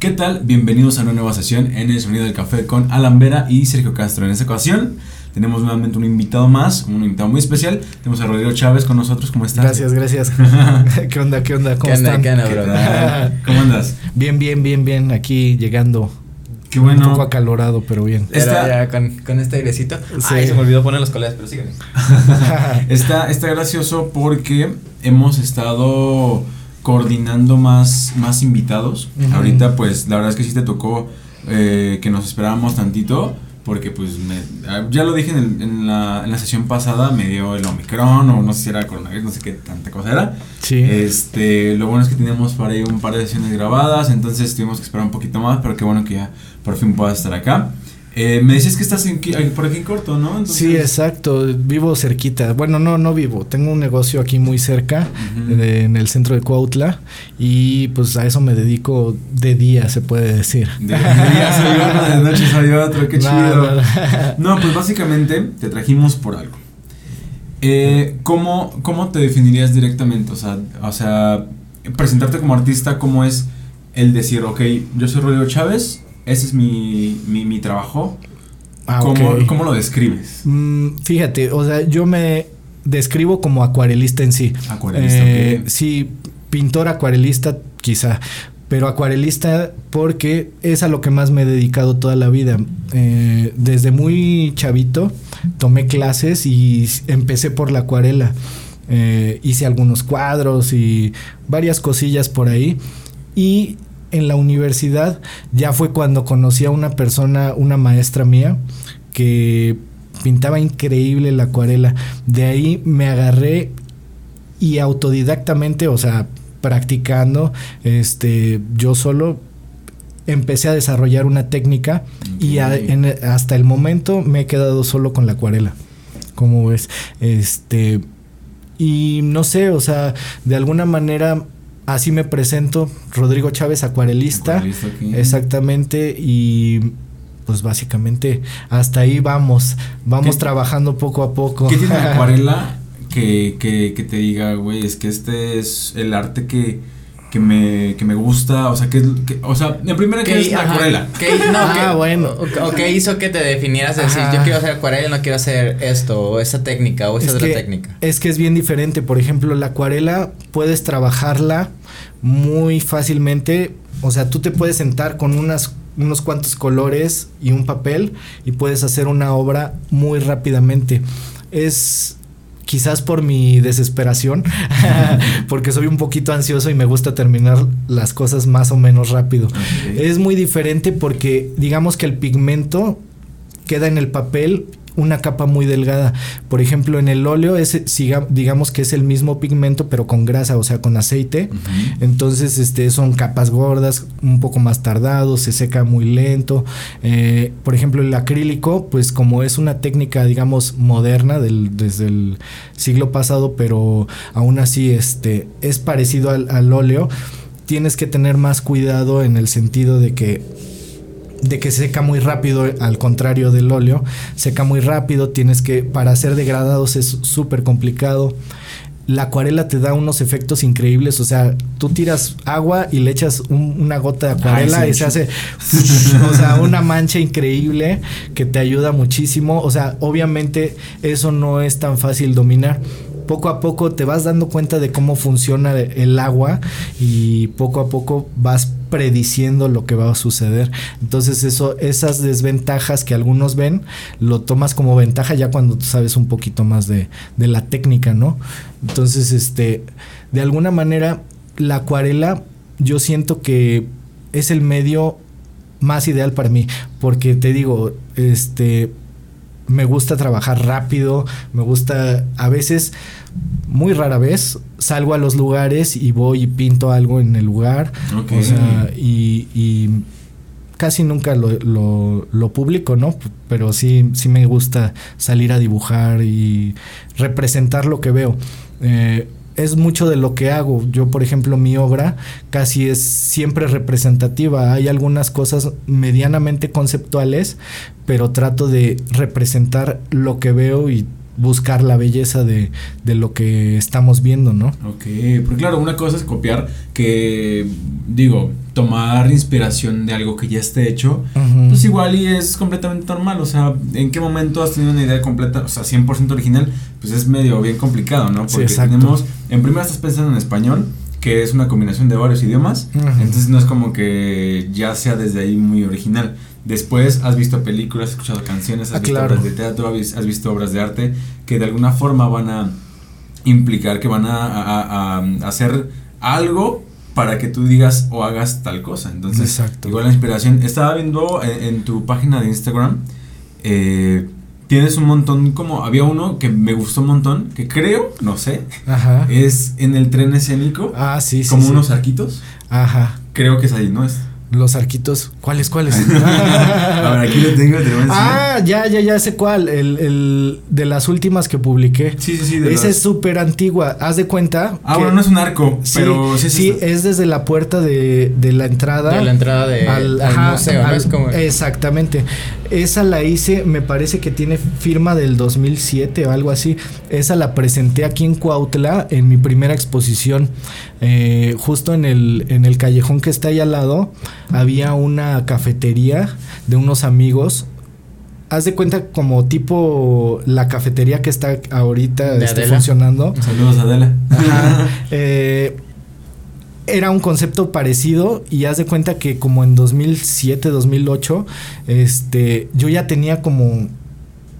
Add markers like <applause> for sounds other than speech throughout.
¿Qué tal? Bienvenidos a una nueva sesión en el Sonido del Café con Alan Vera y Sergio Castro. En esta ocasión tenemos nuevamente un invitado más, un invitado muy especial. Tenemos a Rodrigo Chávez con nosotros. ¿Cómo estás? Gracias, gracias. <laughs> ¿Qué onda? ¿Qué onda? ¿Cómo ¿Qué onda, están? qué onda, bro? <laughs> ¿Cómo andas? Bien, bien, bien, bien. Aquí llegando. Qué Un bueno. poco acalorado, pero bien. Pero Está- ya con, con este airecito. Sí. Ay, se me olvidó poner los colegas, pero sígueme. <laughs> Está, está gracioso porque hemos estado coordinando más, más invitados. Ahorita, pues, la verdad es que sí te tocó eh, que nos esperábamos tantito. Porque, pues, me- ah, ya lo dije en, el- en la, en la sesión pasada, me dio el Omicron o no sé si era coronavirus, no sé qué tanta cosa era. Sí. Este, lo bueno es que teníamos para ahí un par de sesiones grabadas, entonces tuvimos que esperar un poquito más, pero qué bueno que ya por fin puedas estar acá. Eh, me decías que estás en, por aquí en corto, ¿no? Entonces- Sí, exacto. Vivo cerquita. Bueno, no, no vivo. Tengo un negocio aquí muy cerca, de- en el centro de Cuautla. Y pues a eso me dedico de día, se puede decir. De, día soy uno, de noche soy otro, qué No, chido. no, <laughs> No, pues básicamente te trajimos por algo. Eh, ¿cómo, ¿Cómo te definirías directamente? O sea, o sea, presentarte como artista, ¿cómo es el decir, ok, yo soy Rodrigo Chávez, ese es mi, mi, mi trabajo? Ah, ¿Cómo. ¿Cómo lo describes? Mm, fíjate, o sea, yo me describo como acuarelista en sí. Acuarelista, Eh. Sí, pintor acuarelista quizá, pero acuarelista porque es a lo que más me he dedicado toda la vida. Eh, desde muy chavito tomé clases y empecé por la acuarela. Eh, hice algunos cuadros y varias cosillas por ahí. Y en la universidad ya fue cuando conocí a una persona, una maestra mía, que pintaba increíble la acuarela. De ahí me agarré y autodidactamente, o sea, practicando, este, yo solo empecé a desarrollar una técnica y a- Ok. en- hasta el momento me he quedado solo con la acuarela. ¿Cómo ves? Este, y no sé, o sea, de alguna manera así me presento, Rodrigo Chávez, acuarelista. Exactamente, y pues básicamente hasta ahí vamos, vamos ¿Qué- trabajando poco a poco. ¿Qué tiene la <laughs> acuarela que, que, que te diga, güey, es que este es el arte que, que, me, que me gusta? O sea, que, que- o sea, en primera que es la ajá, acuarela. qué- no, <laughs> Ah, bueno. O, o qué hizo que te definieras de decir, Ajá. yo quiero hacer acuarela, no quiero hacer esto, o esa técnica, o esa Es otra que- técnica. Es que es bien diferente. Por ejemplo, la acuarela puedes trabajarla muy fácilmente. O sea, tú te puedes sentar con unas, unos cuantos colores y un papel y puedes hacer una obra muy rápidamente. Es quizás por mi desesperación, <laughs> porque soy un poquito ansioso y me gusta terminar las cosas más o menos rápido. Es muy diferente porque digamos que el pigmento queda en el papel una capa muy delgada. Por ejemplo, en el óleo es digamos que es el mismo pigmento pero con grasa, o sea, con aceite. Entonces, este, son capas gordas, un poco más tardado, se seca muy lento. Eh, por ejemplo, el acrílico, pues como es una técnica, digamos, moderna del, desde el siglo pasado, pero aún así, este, es parecido al, al óleo. Tienes que tener más cuidado en el sentido de que de que seca muy rápido, al contrario del óleo, seca muy rápido, tienes que, para hacer degradados es súper complicado. La acuarela te da unos efectos increíbles, o sea, tú tiras agua y le echas un- una gota de acuarela Ay, y sí, se hace, <laughs> o sea, una mancha increíble que te ayuda muchísimo. O sea, obviamente eso no es tan fácil dominar. Poco a poco te vas dando cuenta de cómo funciona el agua y poco a poco vas prediciendo lo que va a suceder. Entonces eso, esas desventajas que algunos ven, lo tomas como ventaja ya cuando tú sabes un poquito más de, de la técnica, ¿no? Entonces, este, de alguna manera, la acuarela, yo siento que es el medio más ideal para mí, porque te digo, este, me gusta trabajar rápido, me gusta a veces, muy rara vez, salgo a los lugares y voy y pinto algo en el lugar. O sea, y, y casi nunca lo, lo, lo publico, ¿no? Pero sí, sí me gusta salir a dibujar y representar lo que veo. Eh, es mucho de lo que hago. Yo, por ejemplo, mi obra casi es siempre representativa. Hay algunas cosas medianamente conceptuales, pero trato de representar lo que veo y buscar la belleza de, de lo que estamos viendo, ¿no? Ok, porque claro, una cosa es copiar que, digo, tomar inspiración de algo que ya esté hecho, pues igual y es completamente normal. O sea, ¿en qué momento has tenido una idea completa, o sea, 100% original? Pues es medio bien complicado, ¿no? Porque tenemos, en primera estás pensando en español, que es una combinación de varios idiomas, entonces no es como que ya sea desde ahí muy original. Después has visto películas, has escuchado canciones, has Ah, visto claro. obras de teatro, has vis- has visto obras de arte que de alguna forma van a implicar que van a, a- a- a hacer algo para que tú digas o hagas tal cosa. Entonces, Exacto. igual la inspiración. Estaba viendo en, en tu página de Instagram, eh, tienes un montón, como había uno que me gustó un montón, que creo, no sé, Ajá. es en el tren escénico, Ah, sí, sí. como sí. unos arquitos. Ajá. Creo que es ahí, ¿no es? Los arquitos. ¿Cuáles, cuáles? <laughs> A ver, aquí lo tengo, te lo voy a ah, ya, ya, ya sé cuál. El, el de las últimas que publiqué. Sí, sí, sí. de Esa las- es súper antigua. Haz de cuenta. Ah, que- bueno, no es un arco, Sí, pero sí, sí, es es desde la puerta de, de la entrada. De la entrada de, al, ajá, museo, ¿no? al- Es como. Exactamente. Esa la hice, me parece que tiene firma del 2007 o algo así. Esa la presenté aquí en Cuautla en mi primera exposición. Eh, justo en el, en el callejón que está ahí al lado había una cafetería de unos amigos. Haz de cuenta como tipo la cafetería que está ahorita ¿De este, funcionando. Saludos, Adela. Ajá. <laughs> Eh, era un concepto parecido y haz de cuenta que como en 2007, 2008, este, yo ya tenía como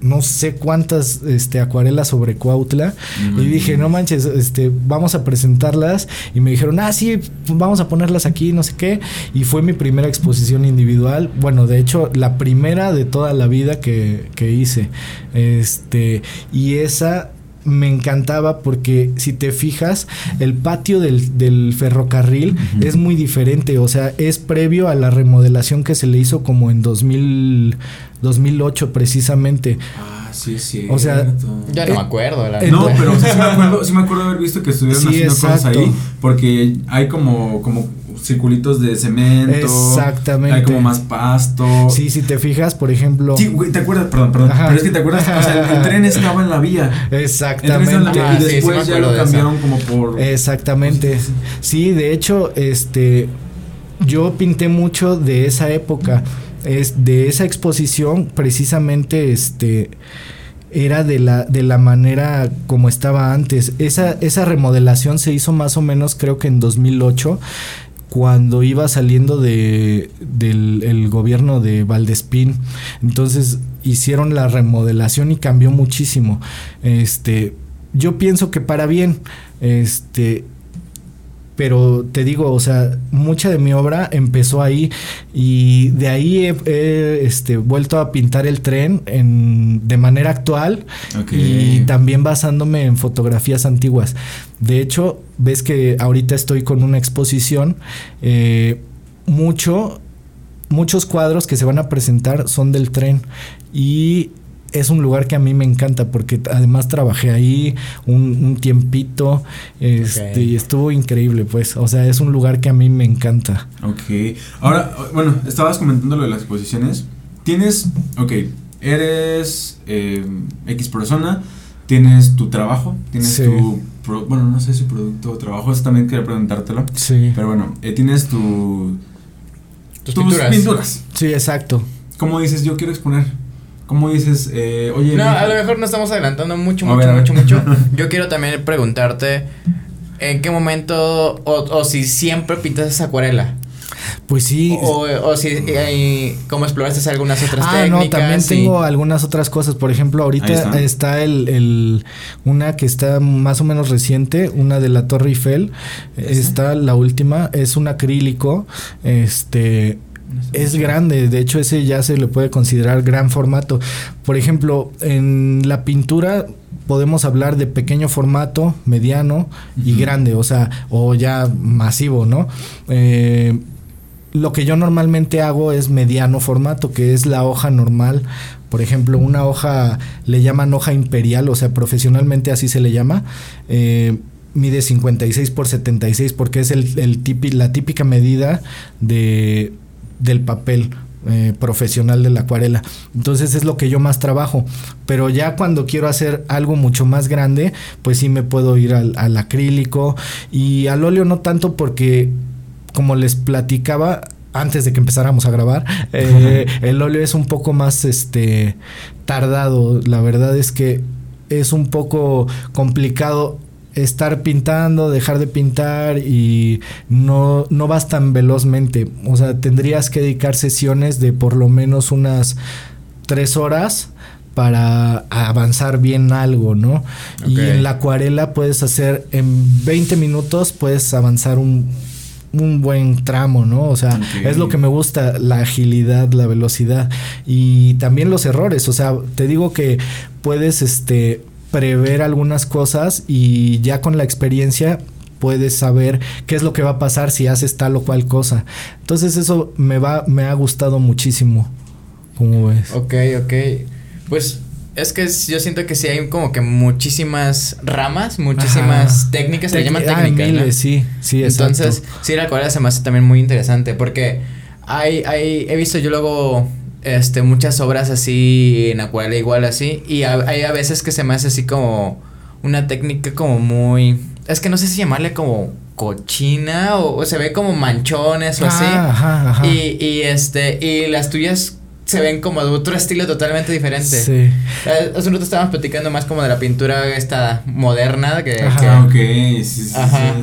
no sé cuántas este, acuarelas sobre Cuautla y dije, no manches, este, vamos a presentarlas y me dijeron, ah, sí, vamos a ponerlas aquí, no sé qué, y fue mi primera exposición individual, bueno, de hecho, la primera de toda la vida que, que hice, este, y esa me encantaba porque si te fijas, el patio del, del ferrocarril es muy diferente, o sea, es previo a la remodelación que se le hizo como en 2000, 2008 precisamente. Ah, sí, sí. O sea, Ya no me acuerdo, la Eh, No, pero o sea, sí, me acuerdo, sí me acuerdo haber visto que estuvieron Sí, haciendo cosas ahí. Porque hay como, como circulitos de cemento. Exactamente. Hay como más pasto. Sí, si te fijas, por ejemplo. Sí, güey, ¿te acuerdas? Perdón, perdón. Ajá. Pero es que te acuerdas, o sea, el, el tren estaba en la vía. El tren estaba en la Exactamente. vía Ah, y sí, sí después ya lo cambiaron como por. Exactamente. Sí, de hecho, este yo pinté mucho de esa época. Es de esa exposición, precisamente, este era de la, de la manera como estaba antes. Esa, esa remodelación se hizo más o menos, creo que en 2008, cuando iba saliendo de, del el gobierno de Valdespín. Entonces hicieron la remodelación y cambió muchísimo. Este, yo pienso que para bien, este, pero te digo, o sea, mucha de mi obra empezó ahí y de ahí he, he, este, vuelto a pintar el tren en, de manera actual y también basándome en fotografías antiguas. De hecho, ves que ahorita estoy con una exposición, eh, mucho, muchos cuadros que se van a presentar son del tren y es un lugar que a mí me encanta porque además trabajé ahí un, un tiempito este, y estuvo increíble pues, o sea, es un lugar que a mí me encanta. Ok. Ahora, bueno, estabas comentando lo de las exposiciones. Tienes, ok, eres eh, X persona, tienes tu trabajo, tienes Sí. tu, pro- bueno, no sé si producto o trabajo, eso también quería preguntártelo. Sí. Pero bueno, eh, tienes tu, Tus pinturas. pinturas. Sí, exacto. ¿Cómo dices, yo quiero exponer? ¿Cómo dices, eh, oye... No, a lo mejor no estamos adelantando mucho, mucho, mucho, mucho. <laughs> Yo quiero también preguntarte en qué momento o, o si siempre pintas esa acuarela. Pues sí. O, o si eh, cómo exploraste algunas otras Ah, técnicas. no, también sí. tengo algunas otras cosas. Por ejemplo, Ahí ahorita está. está, el, el- una que está más o menos reciente, una de la Torre Eiffel. Está la última, es un acrílico. Este es grande, de hecho ese ya se le puede considerar gran formato. Por ejemplo, en la pintura podemos hablar de pequeño formato, mediano y grande, o sea, o ya masivo, ¿no? Eh, lo que yo normalmente hago es mediano formato, que es la hoja normal. Por ejemplo, una hoja le llaman hoja imperial, o sea, profesionalmente así se le llama. Eh, mide 56 por 76 porque es el, el la típica medida de, del papel eh, profesional de la acuarela. Entonces es lo que yo más trabajo. Pero ya cuando quiero hacer algo mucho más grande, pues sí me puedo ir al, al acrílico y al óleo no tanto porque como les platicaba antes de que empezáramos a grabar, <laughs> eh, el óleo es un poco más este tardado. La verdad es que es un poco complicado estar pintando, dejar de pintar y no, no vas tan velozmente. O sea, tendrías que dedicar sesiones de por lo menos unas tres horas para avanzar bien algo, ¿no? Y en la acuarela puedes hacer en 20 minutos, puedes avanzar un, un buen tramo, ¿no? O sea, es lo que me gusta, la agilidad, la velocidad y también los errores. O sea, te digo que puedes, este, prever algunas cosas y ya con la experiencia puedes saber qué es lo que va a pasar si haces tal o cual cosa. Entonces eso me va, me ha gustado muchísimo. ¿Cómo ves? Ok, ok. Pues es que yo siento que sí hay como que muchísimas ramas, muchísimas técnicas, se llaman técnicas. Sí, sí, exacto. Entonces, sí, la acuarela se me hace también muy interesante porque hay, hay, he visto yo luego este, muchas obras así en acuarela igual así. Y hay a veces que se me hace así como una técnica como muy... Es que no sé si llamarle como cochina o, se ve como manchones o así. Ah, y, y este, y las tuyas se ven como de otro estilo totalmente diferente. Sí. Eh, hace un rato estábamos platicando más como de la pintura esta moderna que... Ajá, ok, sí, sí, Ajá.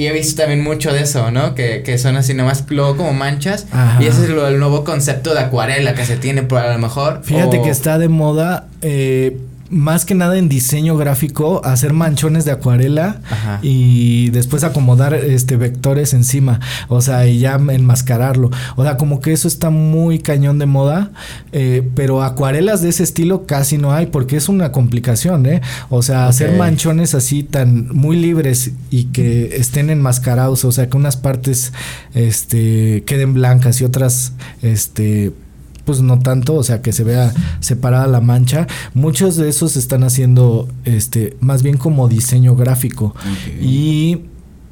Y he visto también mucho de eso, ¿no? Que, que son así nomás luego como manchas. Y ese es el nuevo concepto de acuarela que se tiene por a lo mejor. Fíjate que está de moda eh, más que nada en diseño gráfico, hacer manchones de acuarela y después acomodar este vectores encima, o sea, y ya enmascararlo. O sea, como que eso está muy cañón de moda, eh, pero acuarelas de ese estilo casi no hay porque es una complicación, ¿eh? O sea, hacer manchones así tan muy libres y que estén enmascarados, o sea, que unas partes este queden blancas y otras este pues no tanto, o sea, que se vea separada la mancha. Muchos de esos están haciendo este más bien como diseño gráfico. Y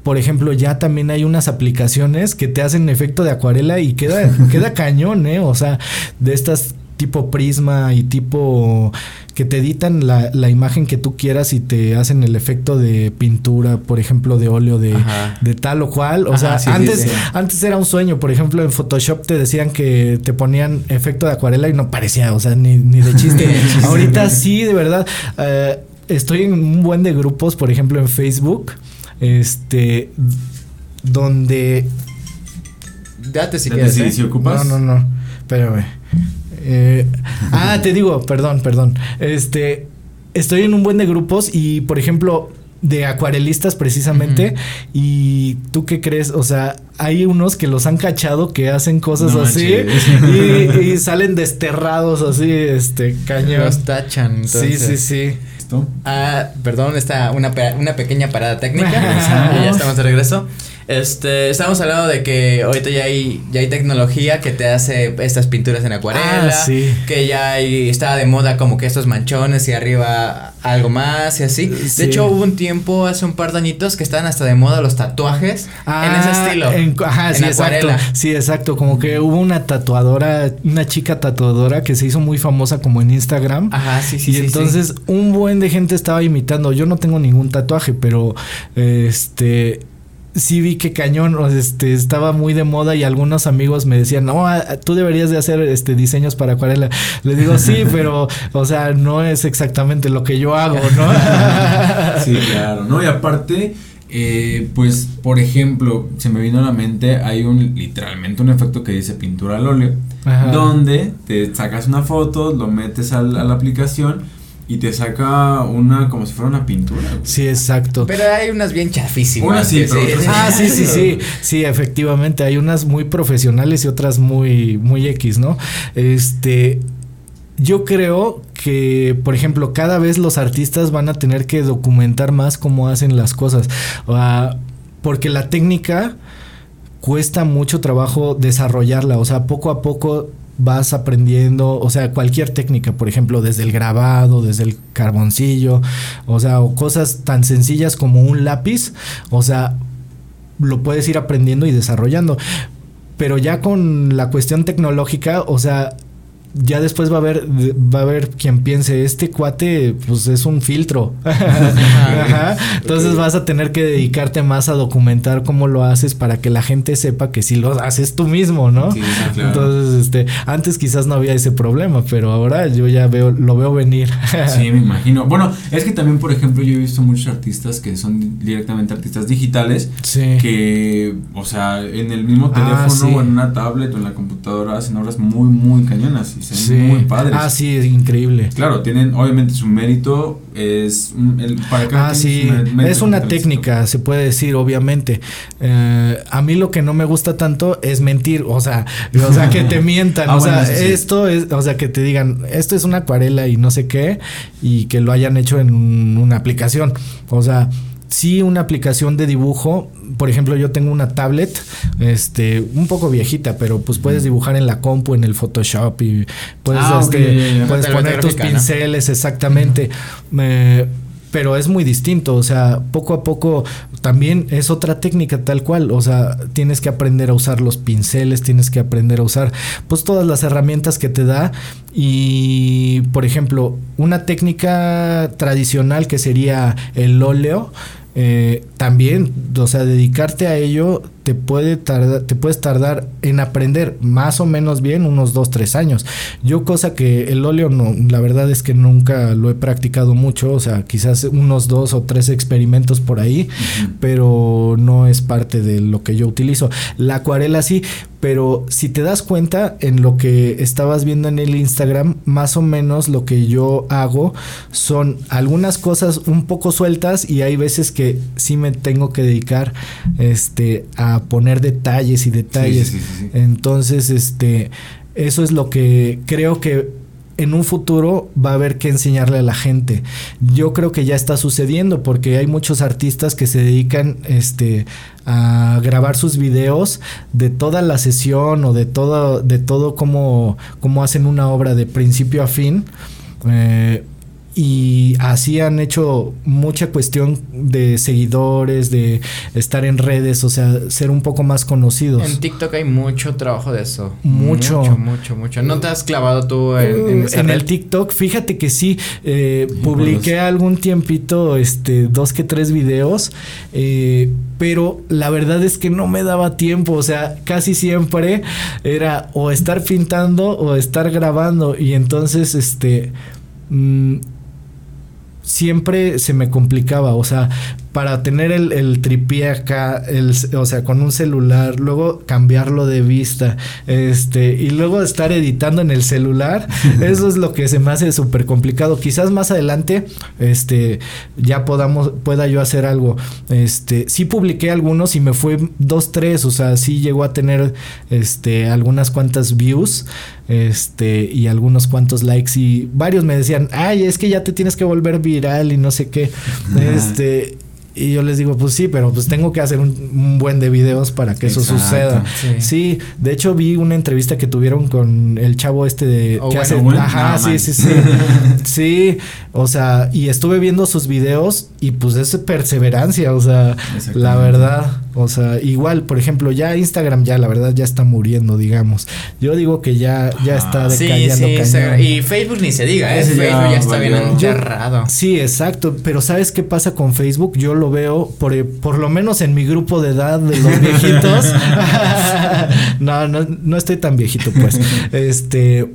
por ejemplo, ya también hay unas aplicaciones que te hacen efecto de acuarela y queda queda <laughs> cañón, ¿eh? O sea, de estas tipo prisma y tipo que te editan la, la, imagen que tú quieras y te hacen el efecto de pintura, por ejemplo, de óleo de, de tal o cual. O sea, antes, antes era un sueño. Por ejemplo, en Photoshop te decían que te ponían efecto de acuarela y no parecía, o sea, ni, ni de chiste. <laughs> Ahorita sí, de verdad. Eh, estoy en un buen de grupos, por ejemplo, en Facebook. Este. Donde. Date si quieres. ¿eh? Si ocupas. No, no, no. Espérame. Eh, ah, te digo, perdón, perdón. Este, estoy en un buen de grupos y, por ejemplo, de acuarelistas precisamente. Y tú qué crees, o sea, hay unos que los han cachado que hacen cosas así y, salen desterrados así, este, cañón. Los tachan. Sí, sí, sí. Ah, perdón, está una, una pequeña parada técnica. <laughs> ya estamos de regreso. Este, estamos hablando de que ahorita ya hay, ya hay tecnología que te hace estas pinturas en acuarela. Ah, que ya hay, está de moda como que estos manchones y arriba algo más y así. De hecho, hubo un tiempo, hace un par de añitos, que estaban hasta de moda los tatuajes en ese ah, estilo. En, ajá, sí, acuarela. exacto. Sí, exacto. Como que hubo una tatuadora, una chica tatuadora que se hizo muy famosa como en Instagram. Ajá, sí, sí. Y entonces un buen de gente estaba imitando. Yo no tengo ningún tatuaje, pero este sí vi que cañón este estaba muy de moda y algunos amigos me decían, "No, tú deberías de hacer este diseños para acuarela." Les digo, "Sí, <laughs> pero o sea, no es exactamente lo que yo hago, ¿no?" <laughs> sí, claro. No, y aparte eh, pues, por ejemplo, se me vino a la mente, hay un literalmente un efecto que dice pintura al óleo, donde te sacas una foto, lo metes a la aplicación y te saca una como si fuera una pintura. Sí, exacto. Pero hay unas bien chafísimas. sí, Ah, sí, sí, sí. Sí, efectivamente, hay unas muy profesionales y otras muy muy X, ¿no? Este yo creo que, por ejemplo, cada vez los artistas van a tener que documentar más cómo hacen las cosas. porque la técnica cuesta mucho trabajo desarrollarla. O sea, poco a poco vas aprendiendo, o sea, cualquier técnica, por ejemplo, desde el grabado, desde el carboncillo, o sea, o cosas tan sencillas como un lápiz, o sea, lo puedes ir aprendiendo y desarrollando. Pero ya con la cuestión tecnológica, o sea, ya después va a haber va a haber quien piense este cuate pues es un filtro <laughs> Ajá. entonces vas a tener que dedicarte más a documentar cómo lo haces para que la gente sepa que si lo haces tú mismo no Sí, claro. entonces este antes quizás no había ese problema pero ahora yo ya veo lo veo venir <laughs> Sí, me imagino. Bueno, es que también, por ejemplo, yo he visto muchos artistas que son directamente artistas digitales sí que, o sea, en el mismo Ah, teléfono sí. o en una tablet o en la computadora hacen obras muy, muy cañonas y se ven Sí. muy padres. ah sí es increíble Claro, tienen obviamente su mérito, es un- el, para cada Ah, sí, su mé- mérito es una técnica, se puede decir, obviamente. Eh, a mí lo que no me gusta tanto es mentir, o sea, o sea, que te <laughs> mientan, Ah, o bueno, sea, sí. esto es, o sea, que te digan, esto es una acuarela y no sé qué, y que lo hayan hecho en un- una aplicación, o sea, sí una aplicación de dibujo, por ejemplo, yo tengo una tablet, este, un poco viejita, pero pues puedes dibujar en la compu, en el Photoshop y puedes, Ah, este, puedes poner tus pinceles, exactamente. Me- pero es muy distinto, o sea, poco a poco también es otra técnica tal cual, o sea, tienes que aprender a usar los pinceles, tienes que aprender a usar pues todas las herramientas que te da. Y por ejemplo, una técnica tradicional que sería el óleo, eh, también, o sea, dedicarte a ello te puede tardar, te puedes tardar en aprender más o menos bien unos dos, tres años. Yo cosa que el óleo no, la verdad es que nunca lo he practicado mucho, o sea, quizás unos dos o tres experimentos por ahí, pero no es parte de lo que yo utilizo. La acuarela sí, pero si te das cuenta en lo que estabas viendo en el Instagram, más o menos lo que yo hago son algunas cosas un poco sueltas y hay veces que sí me tengo que dedicar este a poner detalles y detalles. Sí, sí, sí, sí. Entonces, este eso es lo que creo que en un futuro va a haber que enseñarle a la gente. Yo creo que ya está sucediendo porque hay muchos artistas que se dedican este a grabar sus videos de toda la sesión o de todo de todo cómo cómo hacen una obra de principio a fin. Eh, y así han hecho mucha cuestión de seguidores, de estar en redes, o sea, ser un poco más conocidos. En TikTok hay mucho trabajo de eso. Mucho. Mucho, mucho, mucho. ¿No te has clavado tú en, en Uh, esa en el TikTok, fíjate que sí, eh, publiqué algún tiempito, este, dos que tres videos, eh, pero la verdad es que no me daba tiempo, o sea, casi siempre era o estar pintando o estar grabando y entonces, este, mm, siempre se me complicaba, o sea, para tener el, el tripié acá, el, o sea, con un celular, luego cambiarlo de vista, este, y luego estar editando en el celular, <laughs> eso es lo que se me hace súper complicado. Quizás más adelante, este, ya podamos, pueda yo hacer algo. Este, sí publiqué algunos y me fue dos, tres, o sea, sí llegó a tener, este, algunas cuantas views, este, y algunos cuantos likes y varios me decían, ay, es que ya te tienes que volver viral y no sé qué, este... Y yo les digo, pues sí, pero pues tengo que hacer un, un buen de videos para que eso suceda. Sí. Sí, de hecho vi una entrevista que tuvieron con el chavo este de Oh, que bueno, hace bueno. ajá, No, sí, man. sí, sí. <laughs> sí, o sea, y estuve viendo sus videos y pues es perseverancia, o sea, la verdad, o sea, igual, por ejemplo, ya Instagram ya la verdad ya está muriendo, digamos. Yo digo que ya ya está Ah, Sí, decayendo sí, cañón. se- y Facebook ni se diga, ¿eh? Ya Facebook ya está bien enterrado. Sí, exacto. Pero ¿sabes qué pasa con Facebook? Yo lo veo, por, por lo menos en mi grupo de edad de los viejitos. <laughs> <laughs> no, no, no estoy tan viejito, pues. <laughs> Este.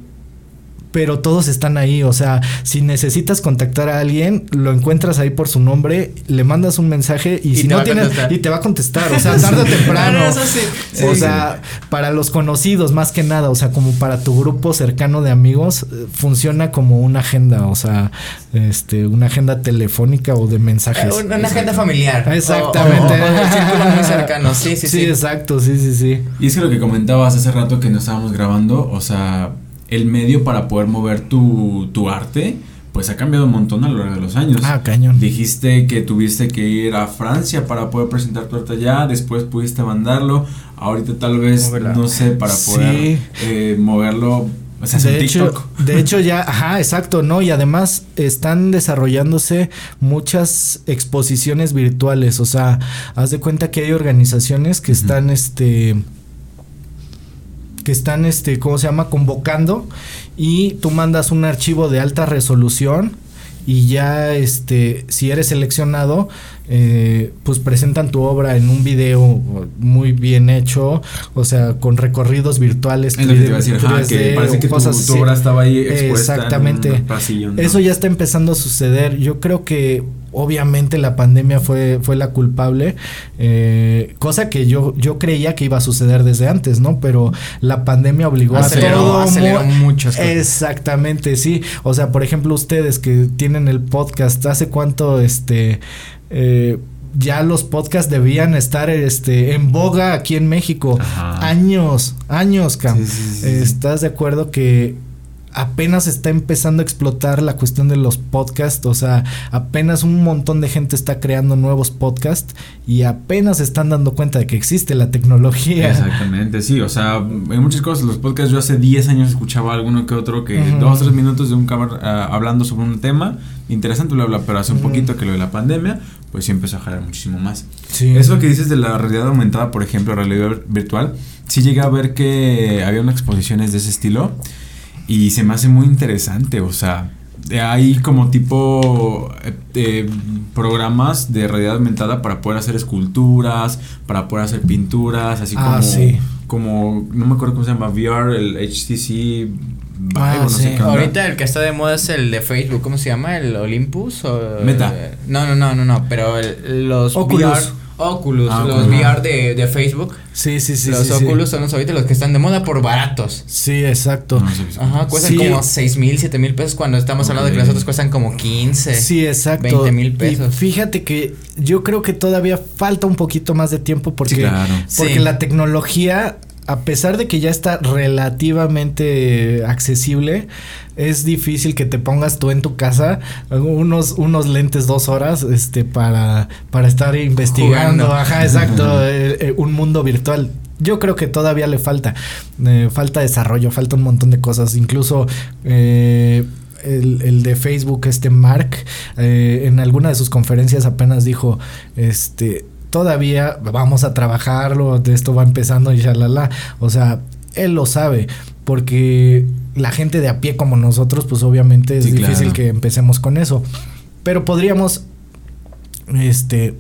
Pero todos están ahí, o sea, si necesitas contactar a alguien, lo encuentras ahí por su nombre, le mandas un mensaje y, Y si no tienes y te va a contestar, o sea, <laughs> tarde o temprano. No, eso sí. o Sí, sea, para los conocidos más que nada, o sea, como para tu grupo cercano de amigos, eh, funciona como una agenda, o sea, este, una agenda telefónica o de mensajes. Eh, Una, una agenda familiar. <laughs> Exactamente. O, o- o círculo muy cercano. Sí, sí, <laughs> sí, sí. exacto, sí, sí, sí. Y es que lo que comentabas hace rato que nos estábamos grabando, o sea, el medio para poder mover tu, tu arte, pues ha cambiado un montón a lo largo de los años. Ah, cañón. Dijiste que tuviste que ir a Francia para poder presentar tu arte allá, después pudiste mandarlo, ahorita tal vez, Moverla. no sé, para poder Sí. eh, moverlo, o sea, de hecho, TikTok. de <laughs> hecho ya, ajá, exacto, no, y además están desarrollándose muchas exposiciones virtuales, o sea, haz de cuenta que hay organizaciones que están, este, que están, este, ¿cómo se llama? Convocando y tú mandas un archivo de alta resolución y ya, este, si eres seleccionado, eh, pues presentan tu obra en un video muy bien hecho, o sea, con recorridos virtuales. Que a decir, ajá, que parece que tu, tu obra estaba ahí expuesta Exactamente. En un pasillo, ¿no? Eso ya está empezando a suceder. Yo creo que obviamente la pandemia fue, fue la culpable, eh, cosa que yo, yo creía que iba a suceder desde antes, ¿no? Pero la pandemia obligó aceleró, a todo. Aceleró muchas cosas. Exactamente, sí. O sea, por ejemplo, ustedes que tienen el podcast, ¿hace cuánto este eh, ya los podcasts debían estar este en boga aquí en México. Ajá. Años, años, Cam. Sí, sí, sí, sí. ¿Estás de acuerdo que apenas está empezando a explotar la cuestión de los podcasts? O sea, apenas un montón de gente está creando nuevos podcasts y apenas están dando cuenta de que existe la tecnología. Exactamente, sí, o sea, en muchas cosas, los podcasts yo hace 10 años escuchaba alguno que otro que dos o tres minutos de un cabrón ah, hablando sobre un tema interesante, bla, bla, pero hace un poquito que lo de la pandemia, pues sí empezó a jalar muchísimo más. Sí. Eso que dices de la realidad aumentada, por ejemplo, realidad virtual, sí llegué a ver que había unas exposiciones de ese estilo y se me hace muy interesante, o sea, hay como tipo eh, eh, programas de realidad aumentada para poder hacer esculturas, para poder hacer pinturas, así Ah, como, sí. como, no me acuerdo cómo se llama, VR, el HTC Vive, Ah, o no sí. sé qué. Ahorita el que está de moda es el de Facebook, ¿cómo se llama? ¿El Olympus? O, Meta. No, no, no, no, no, pero el- los Oculus. VR, Oculus, Ah, los. VR de, de Facebook, Sí, sí, sí. los sí, sí. Oculus son los ahorita los que están de moda por baratos. Sí, exacto. No Ajá, cuestan Sí. como 6 mil, 7 mil pesos cuando estamos hablando de que los otros cuestan como 15. Sí, exacto. 20 mil Y pesos. fíjate que yo creo que todavía falta un poquito más de tiempo porque, Sí, claro. porque Sí. la tecnología, a pesar de que ya está relativamente accesible, es difícil que te pongas tú en tu casa unos, unos lentes dos horas este, para, para estar investigando. Jugando. Ajá, exacto. eh, eh, un mundo virtual. Yo creo que todavía le falta. eh, falta desarrollo, falta un montón de cosas. Incluso el, el de Facebook, este Mark, en alguna de sus conferencias apenas dijo, este, todavía vamos a trabajarlo, de esto va empezando y shalala. O sea, él lo sabe, porque la gente de a pie como nosotros, pues obviamente es Sí, difícil claro. que empecemos con eso. Pero podríamos, este,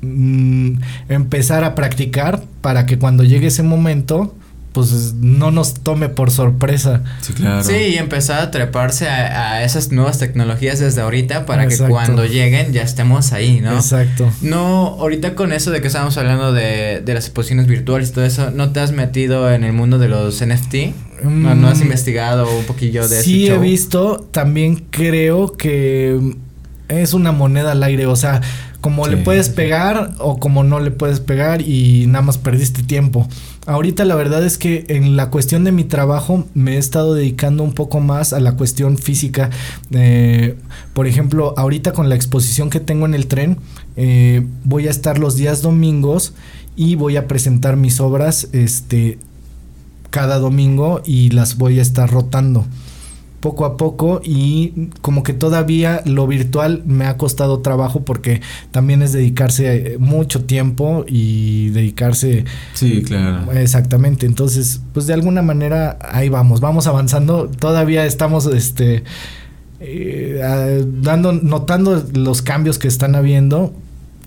mm, empezar a practicar para que cuando llegue ese momento, pues no nos tome por sorpresa. Sí, claro. Sí, y empezar a treparse a, a esas nuevas tecnologías desde ahorita para Exacto. que cuando lleguen ya estemos ahí, ¿no? Exacto. No, ahorita con eso de que estábamos hablando de, de las exposiciones virtuales y todo eso, ¿no te has metido en el mundo de los NFT? ¿No, no has Mm, investigado un poquillo de Sí, ese he visto. También creo que es una moneda al aire. O sea, como le puedes pegar o como no le puedes pegar y nada más perdiste tiempo. Ahorita la verdad es que en la cuestión de mi trabajo me he estado dedicando un poco más a la cuestión física. Eh, por ejemplo, ahorita con la exposición que tengo en el tren, eh, voy a estar los días domingos y voy a presentar mis obras este, cada domingo y las voy a estar rotando poco a poco y como que todavía lo virtual me ha costado trabajo porque también es dedicarse eh, mucho tiempo y dedicarse Sí, claro. exactamente entonces pues de alguna manera ahí vamos vamos avanzando todavía estamos este eh, ah, dando notando los cambios que están habiendo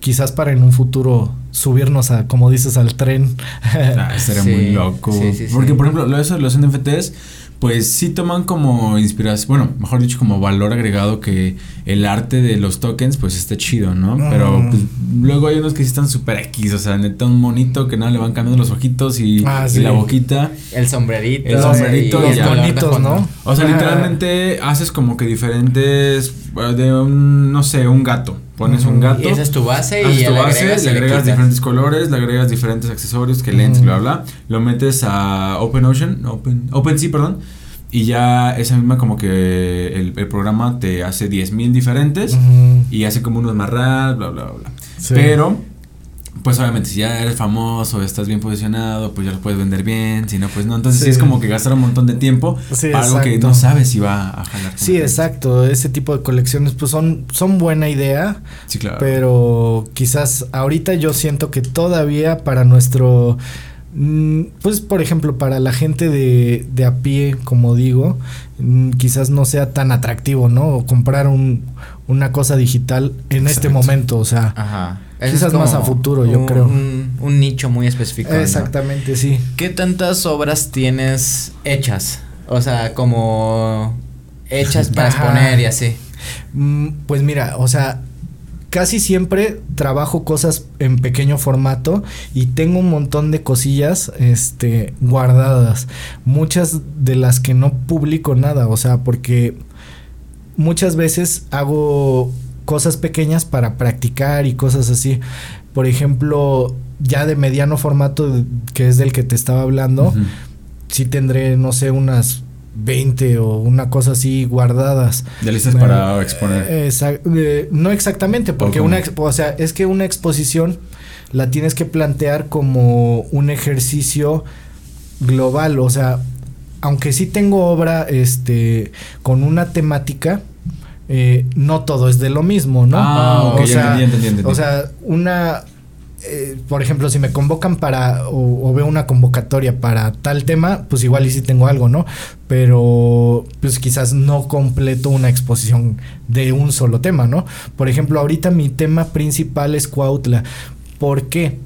quizás para en un futuro subirnos a como dices al tren Ah, estaría Sí, muy loco. sí, sí, sí. Porque, por ejemplo, lo de eso de los NFTs, pues sí toman como inspiración, bueno, mejor dicho, como valor agregado que el arte de los tokens, pues está chido, ¿no? Pero pues, luego hay unos que sí están super X, o sea, neta un monito que nada le van cambiando los ojitos y, Ah, y sí. la boquita. El sombrerito. El sombrerito y y de Bonitos. ¿no? O sea, literalmente haces como que diferentes, de un, no sé, un gato. Pones un gato. Y esa es tu base y tu le base, agregas, le agregas diferentes colores, le agregas diferentes accesorios, que lentes, bla, bla. Lo metes a OpenOcean, Open, OpenSea, perdón. Y ya esa misma como que el, el programa te hace 10.000 diferentes y hace como unos más raros, bla, bla, bla. Sí. Pero, pues obviamente si ya eres famoso, estás bien posicionado, pues ya lo puedes vender bien, si no, pues no. Entonces sí, Sí. es como que gastar un montón de tiempo Sí, para algo que no sabes si va a jalar. Sí, gente. exacto. Ese tipo de colecciones pues son, son buena idea, Sí, claro. pero quizás ahorita yo siento que todavía para nuestro Mm, pues por ejemplo, para la gente de, de a pie, como digo, mm, quizás no sea tan atractivo, ¿no? O comprar un, una cosa digital en este momento, o sea, Ajá. Eso Quizás más a futuro, yo creo. Un, un nicho muy específico. ¿no? exactamente, sí. ¿Qué tantas obras tienes hechas? O sea, como hechas para Ajá. exponer y así. Mm, Pues mira, o sea, casi siempre trabajo cosas en pequeño formato y tengo un montón de cosillas este guardadas, muchas de las que no publico nada, o sea, porque muchas veces hago cosas pequeñas para practicar y cosas así. Por ejemplo, ya de mediano formato que es del que te estaba hablando, Ujú. sí tendré, no sé, unas 20 o una cosa así guardadas. Ya listas Eh, para exponer. eh, eh, no exactamente, porque una, o sea, es que una exposición la tienes que plantear como un ejercicio global, o sea, aunque sí tengo obra, este, con una temática, eh, no todo es de lo mismo, ¿no? Ah, o sea, entendí, entendí, entendí. o sea, una, eh, por ejemplo, si me convocan para, o, o veo una convocatoria para tal tema, pues igual y sí tengo algo, ¿no? Pero, pues quizás no completo una exposición de un solo tema, ¿no? Por ejemplo, ahorita mi tema principal es Cuautla. ¿Por qué?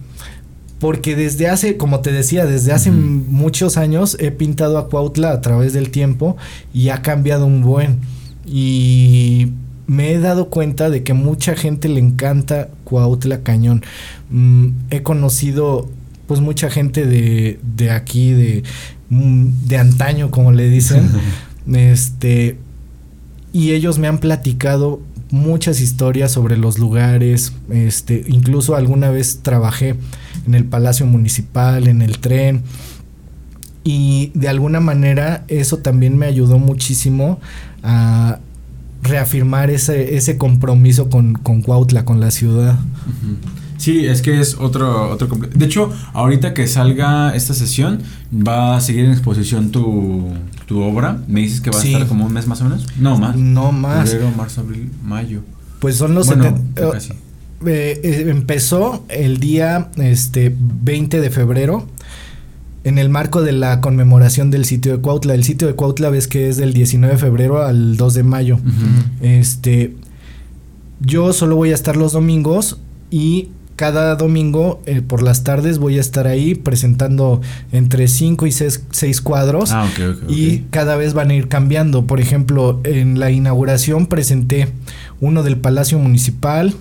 Porque desde hace, como te decía, desde hace muchos años he pintado a Cuautla a través del tiempo y ha cambiado un buen. Y me he dado cuenta de que mucha gente le encanta Cuautla Cañón. Mm, he conocido pues mucha gente de, de aquí, de, mm, de antaño, como le dicen. <laughs> este y ellos me han platicado muchas historias sobre los lugares, este, incluso alguna vez trabajé en el Palacio Municipal, en el tren, y de alguna manera eso también me ayudó muchísimo a reafirmar ese, ese compromiso con, con Cuautla, con la ciudad. Sí, es que es otro, otro De hecho, ahorita que salga esta sesión, va a seguir en exposición tu, tu obra. Me dices que va Sí. a estar como un mes más o menos. No, más. No más. Febrero, marzo, abril, mayo. Pues son los bueno. Eh, eh, empezó el día este 20 de febrero en el marco de la conmemoración del sitio de Cuautla. El sitio de Cuautla ves que es del 19 de febrero al 2 de mayo. Este yo solo voy a estar los domingos y cada domingo eh, por las tardes voy a estar ahí presentando entre 5 y 6 cuadros. Ah, ok, ok. ok. Y cada vez van a ir cambiando. Por ejemplo, en la inauguración presenté uno del Palacio Municipal,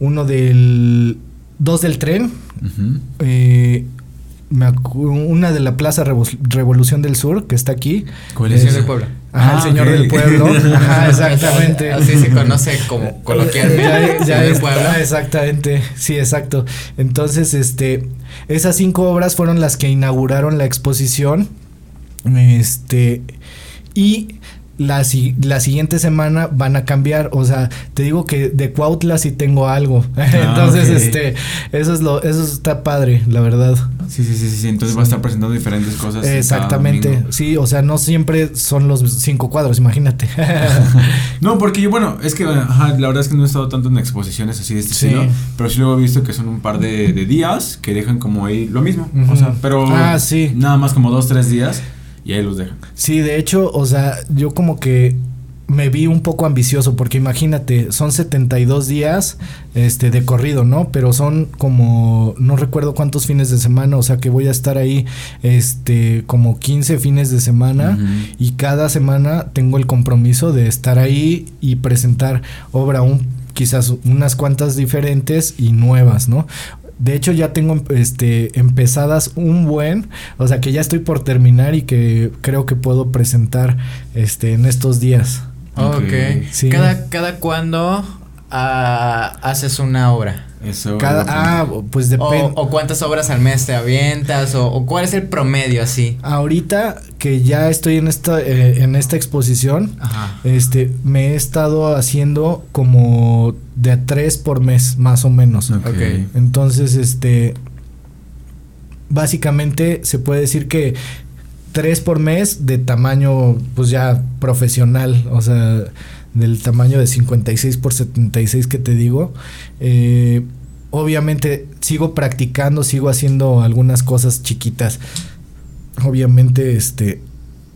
uno del. dos del tren, eh, me una de la Plaza Revo- Revolución del Sur, que está aquí. ¿Cuál El? Señor del Pueblo. Ajá, Ah, el Señor del Pueblo. Ajá, <laughs> exactamente. Así se conoce como <laughs> coloquialmente. Ya- ya Pueblo. ah, exactamente, sí, exacto. Entonces, este, esas cinco obras fueron las que inauguraron la exposición. Este, y la, la siguiente semana van a cambiar. O sea, te digo que de Cuautla sí tengo algo. <laughs> Entonces, ok. este, eso es lo, eso está padre, la verdad. Sí, sí, sí, sí. Entonces va a estar presentando diferentes cosas. cada Exactamente. Sí, o sea, no siempre son los cinco cuadros, imagínate. <laughs> <laughs> No, porque yo, bueno, es que ajá, la verdad es que no he estado tanto en exposiciones así de este Sí. estilo, pero sí luego he visto que son un par de, de días que dejan como ahí lo mismo. O sea, pero Ah, sí. nada más como dos, tres días y ahí los dejan. Sí, de hecho, o sea, yo como que me vi un poco ambicioso porque imagínate, son 72 días este de corrido, ¿no? Pero son como no recuerdo cuántos fines de semana, o sea, que voy a estar ahí este como 15 fines de semana y cada semana tengo el compromiso de estar ahí y presentar obra un quizás unas cuantas diferentes y nuevas, ¿no? De hecho ya tengo este empezadas un buen, o sea que ya estoy por terminar y que creo que puedo presentar este en estos días. Ok. Ok. Sí. ¿Cada, cada cuándo ah, haces una obra? Eso. Cada ah, pues depende. o cuántas obras al mes te avientas? O, o cuál es el promedio así? Ahorita que ya estoy en esta eh, en esta exposición, Ajá. este me he estado haciendo como de a tres por mes más o menos. Ok. Ok. Entonces, este, básicamente se puede decir que tres por mes de tamaño, pues ya profesional, o sea, del tamaño de 56 por 76 que te digo. Eh, obviamente sigo practicando, sigo haciendo algunas cosas chiquitas. Obviamente, este,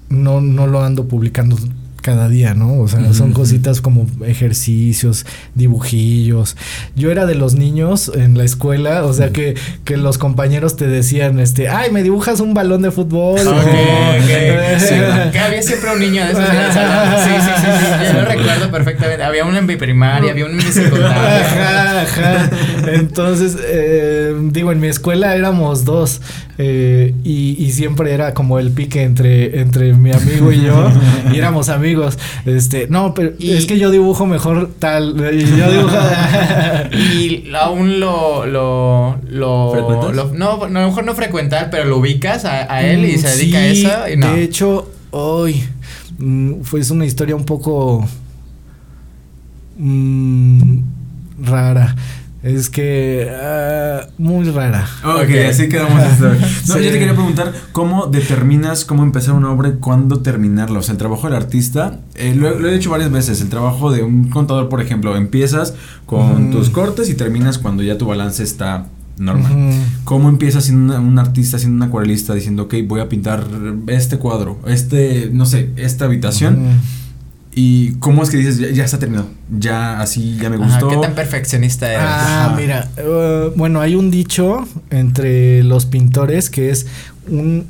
no, no lo ando publicando cada día, ¿no? O sea, son cositas como ejercicios, dibujillos. Yo era de los niños en la escuela, o sea, que, que los compañeros te decían, este, ay, me dibujas un balón de fútbol. <laughs> que había siempre un niño de esos Sí, sí, sí, sí. Yo lo recuerdo perfectamente. Había uno en mi primaria, había uno en mi secundaria. Entonces, eh, digo, en mi escuela éramos dos. Eh, y, y, siempre era como el pique entre, entre mi amigo y yo. y éramos amigos. Este, no, pero es que yo dibujo mejor tal. Y yo dibujo. <laughs> y aún lo. lo, lo, lo no, a lo mejor no frecuentar, pero lo ubicas a, él y se dedica a eso. Y no. De hecho, hoy. Mm, fue una historia un poco. Mmm, rara. Es que uh, muy rara. Ok, así quedamos. <laughs> No, yo te quería preguntar cómo determinas cómo empezar una obra y cuándo terminarla. O sea, el trabajo del artista, eh, lo, he hecho varias veces. El trabajo de un contador, por ejemplo, empiezas con tus cortes y terminas cuando ya tu balance está normal. ¿Cómo empiezas siendo un artista, siendo un acuarelista, diciendo, ok, voy a pintar este cuadro, este, no sé, esta habitación? ¿Y cómo es que dices, ya, está terminado? Ya así, ya me gustó. ¿Qué tan perfeccionista eres? Ah, mira, uh, bueno, hay un dicho entre los pintores que es un,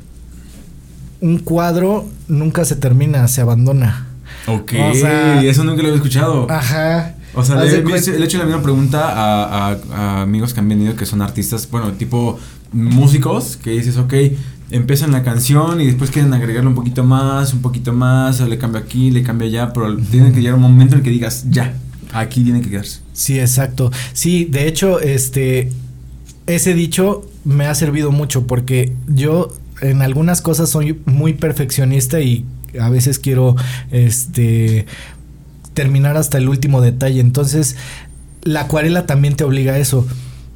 un cuadro nunca se termina, se abandona. Ok, eso nunca lo había escuchado. Ajá. O sea, le, he hecho la misma pregunta a, a, amigos que han venido que son artistas, bueno, tipo músicos, que dices, ok, empiezan la canción y después quieren agregarle un poquito más, un poquito más, o le cambio aquí, le cambio allá, pero tiene que llegar un momento en que digas, ya, aquí tiene que quedarse. Sí, exacto. Sí, de hecho, este, ese dicho me ha servido mucho porque yo en algunas cosas soy muy perfeccionista y a veces quiero, este, terminar hasta el último detalle. Entonces, la acuarela también te obliga a eso.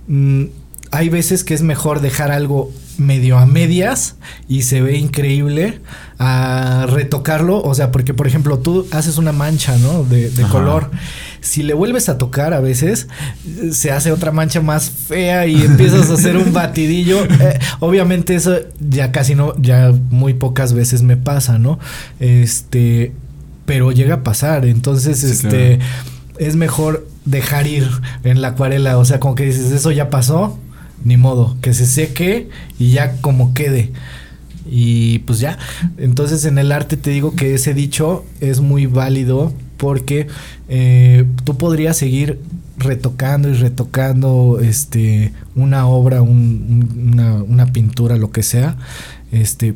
Mm, hay veces que es mejor dejar algo medio a medias y se ve increíble a retocarlo, o sea, porque por ejemplo tú haces una mancha, ¿no? De, color. Si le vuelves a tocar a veces, se hace otra mancha más fea y empiezas a hacer un batidillo. <laughs> Eh, obviamente eso ya casi no, ya muy pocas veces me pasa, ¿no? Este, pero llega a pasar, entonces, este, es mejor dejar ir en la acuarela, o sea, como que dices, eso ya pasó, ni modo, que se seque y ya como quede. Y pues ya, entonces en el arte te digo que ese dicho es muy válido porque eh, tú podrías seguir retocando y retocando este una obra, una, una, pintura, lo que sea, este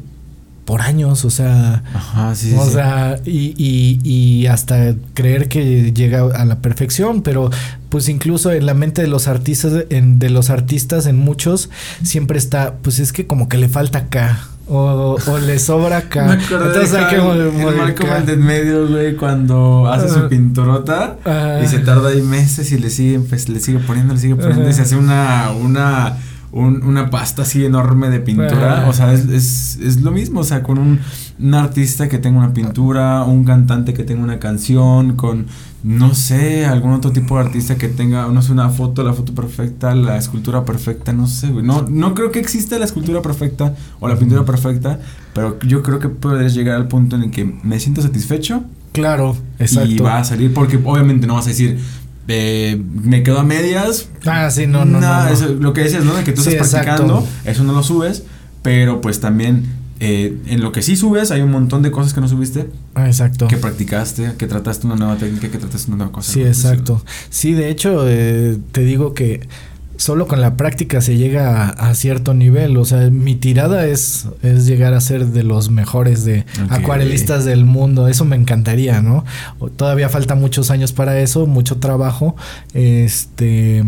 por años, o sea, Ajá, sí, o sea, y, y, y, hasta creer que llega a la perfección, pero pues incluso en la mente de los artistas, en, de los artistas, en muchos, siempre está, pues es que como que le falta acá. O, o le sobra acá. <laughs> Me Entonces hay que el de medio, güey, cuando hace su pinturota y se tarda ahí meses y le sigue, pues, le sigue poniendo, le sigue poniendo y se hace una, una una pasta así enorme de pintura. O sea, es, es, es, lo mismo. O sea, con un, un, artista que tenga una pintura, un cantante que tenga una canción, con, no sé, algún otro tipo de artista que tenga, no sé, una foto, la foto perfecta, la escultura perfecta, no sé, No, no creo que exista la escultura perfecta o la pintura perfecta, pero yo creo que puedes llegar al punto en el que me siento satisfecho. Claro, exacto. Y va a salir, porque obviamente no vas a decir, eh, me quedo a medias. Ah, sí, no, no. no, lo que decías, ¿no? De que tú estás practicando, eso no lo subes, pero pues también eh, en lo que sí subes hay un montón de cosas que no subiste. Ah, exacto. Que practicaste, que trataste una nueva técnica, que trataste una nueva cosa. Sí, exacto. Sí, de hecho, eh, te digo que solo con la práctica se llega a, cierto nivel. O sea, mi tirada es, es llegar a ser de los mejores de acuarelistas del mundo. Eso me encantaría, ¿no? Todavía falta muchos años para eso, mucho trabajo. Este.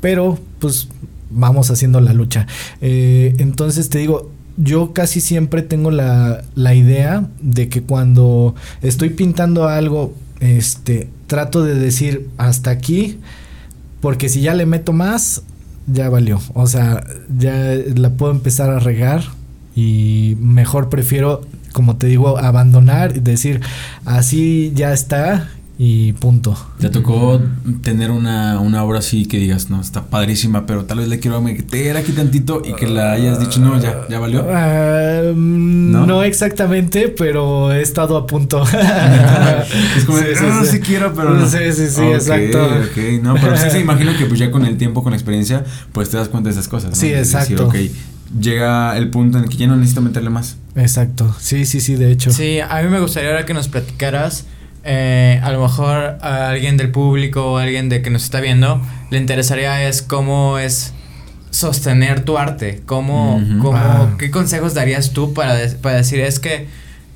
Pero, pues, vamos haciendo la lucha. Eh, entonces te digo, yo casi siempre tengo la, la idea de que cuando estoy pintando algo, este, trato de decir hasta aquí porque si ya le meto más, ya valió. O sea, ya la puedo empezar a regar y mejor prefiero, como te digo, abandonar y decir, así ya está y punto. ¿Te tocó tener una, una obra así que digas, no, está padrísima, pero tal vez le quiero meter aquí tantito y que la hayas dicho, no, ya, ya valió? Ah, ¿No? exactamente, pero he estado a punto. <laughs> es como, sí, sí, no, sí. quiero, pero no. Sí, sí, sí, exacto. Ok, no, pero sí se <laughs> imagino que pues ya con el tiempo, con la experiencia, pues te das cuenta de esas cosas, ¿no? Sí, exacto. Decir, ok, llega el punto en el que ya no necesito meterle más. Exacto, sí, sí, sí, de hecho. Sí, a mí me gustaría ahora que nos platicaras eh, a lo mejor a alguien del público o alguien de que nos está viendo le interesaría es cómo es sostener tu arte, cómo, cómo ah. qué consejos darías tú para, para decir es que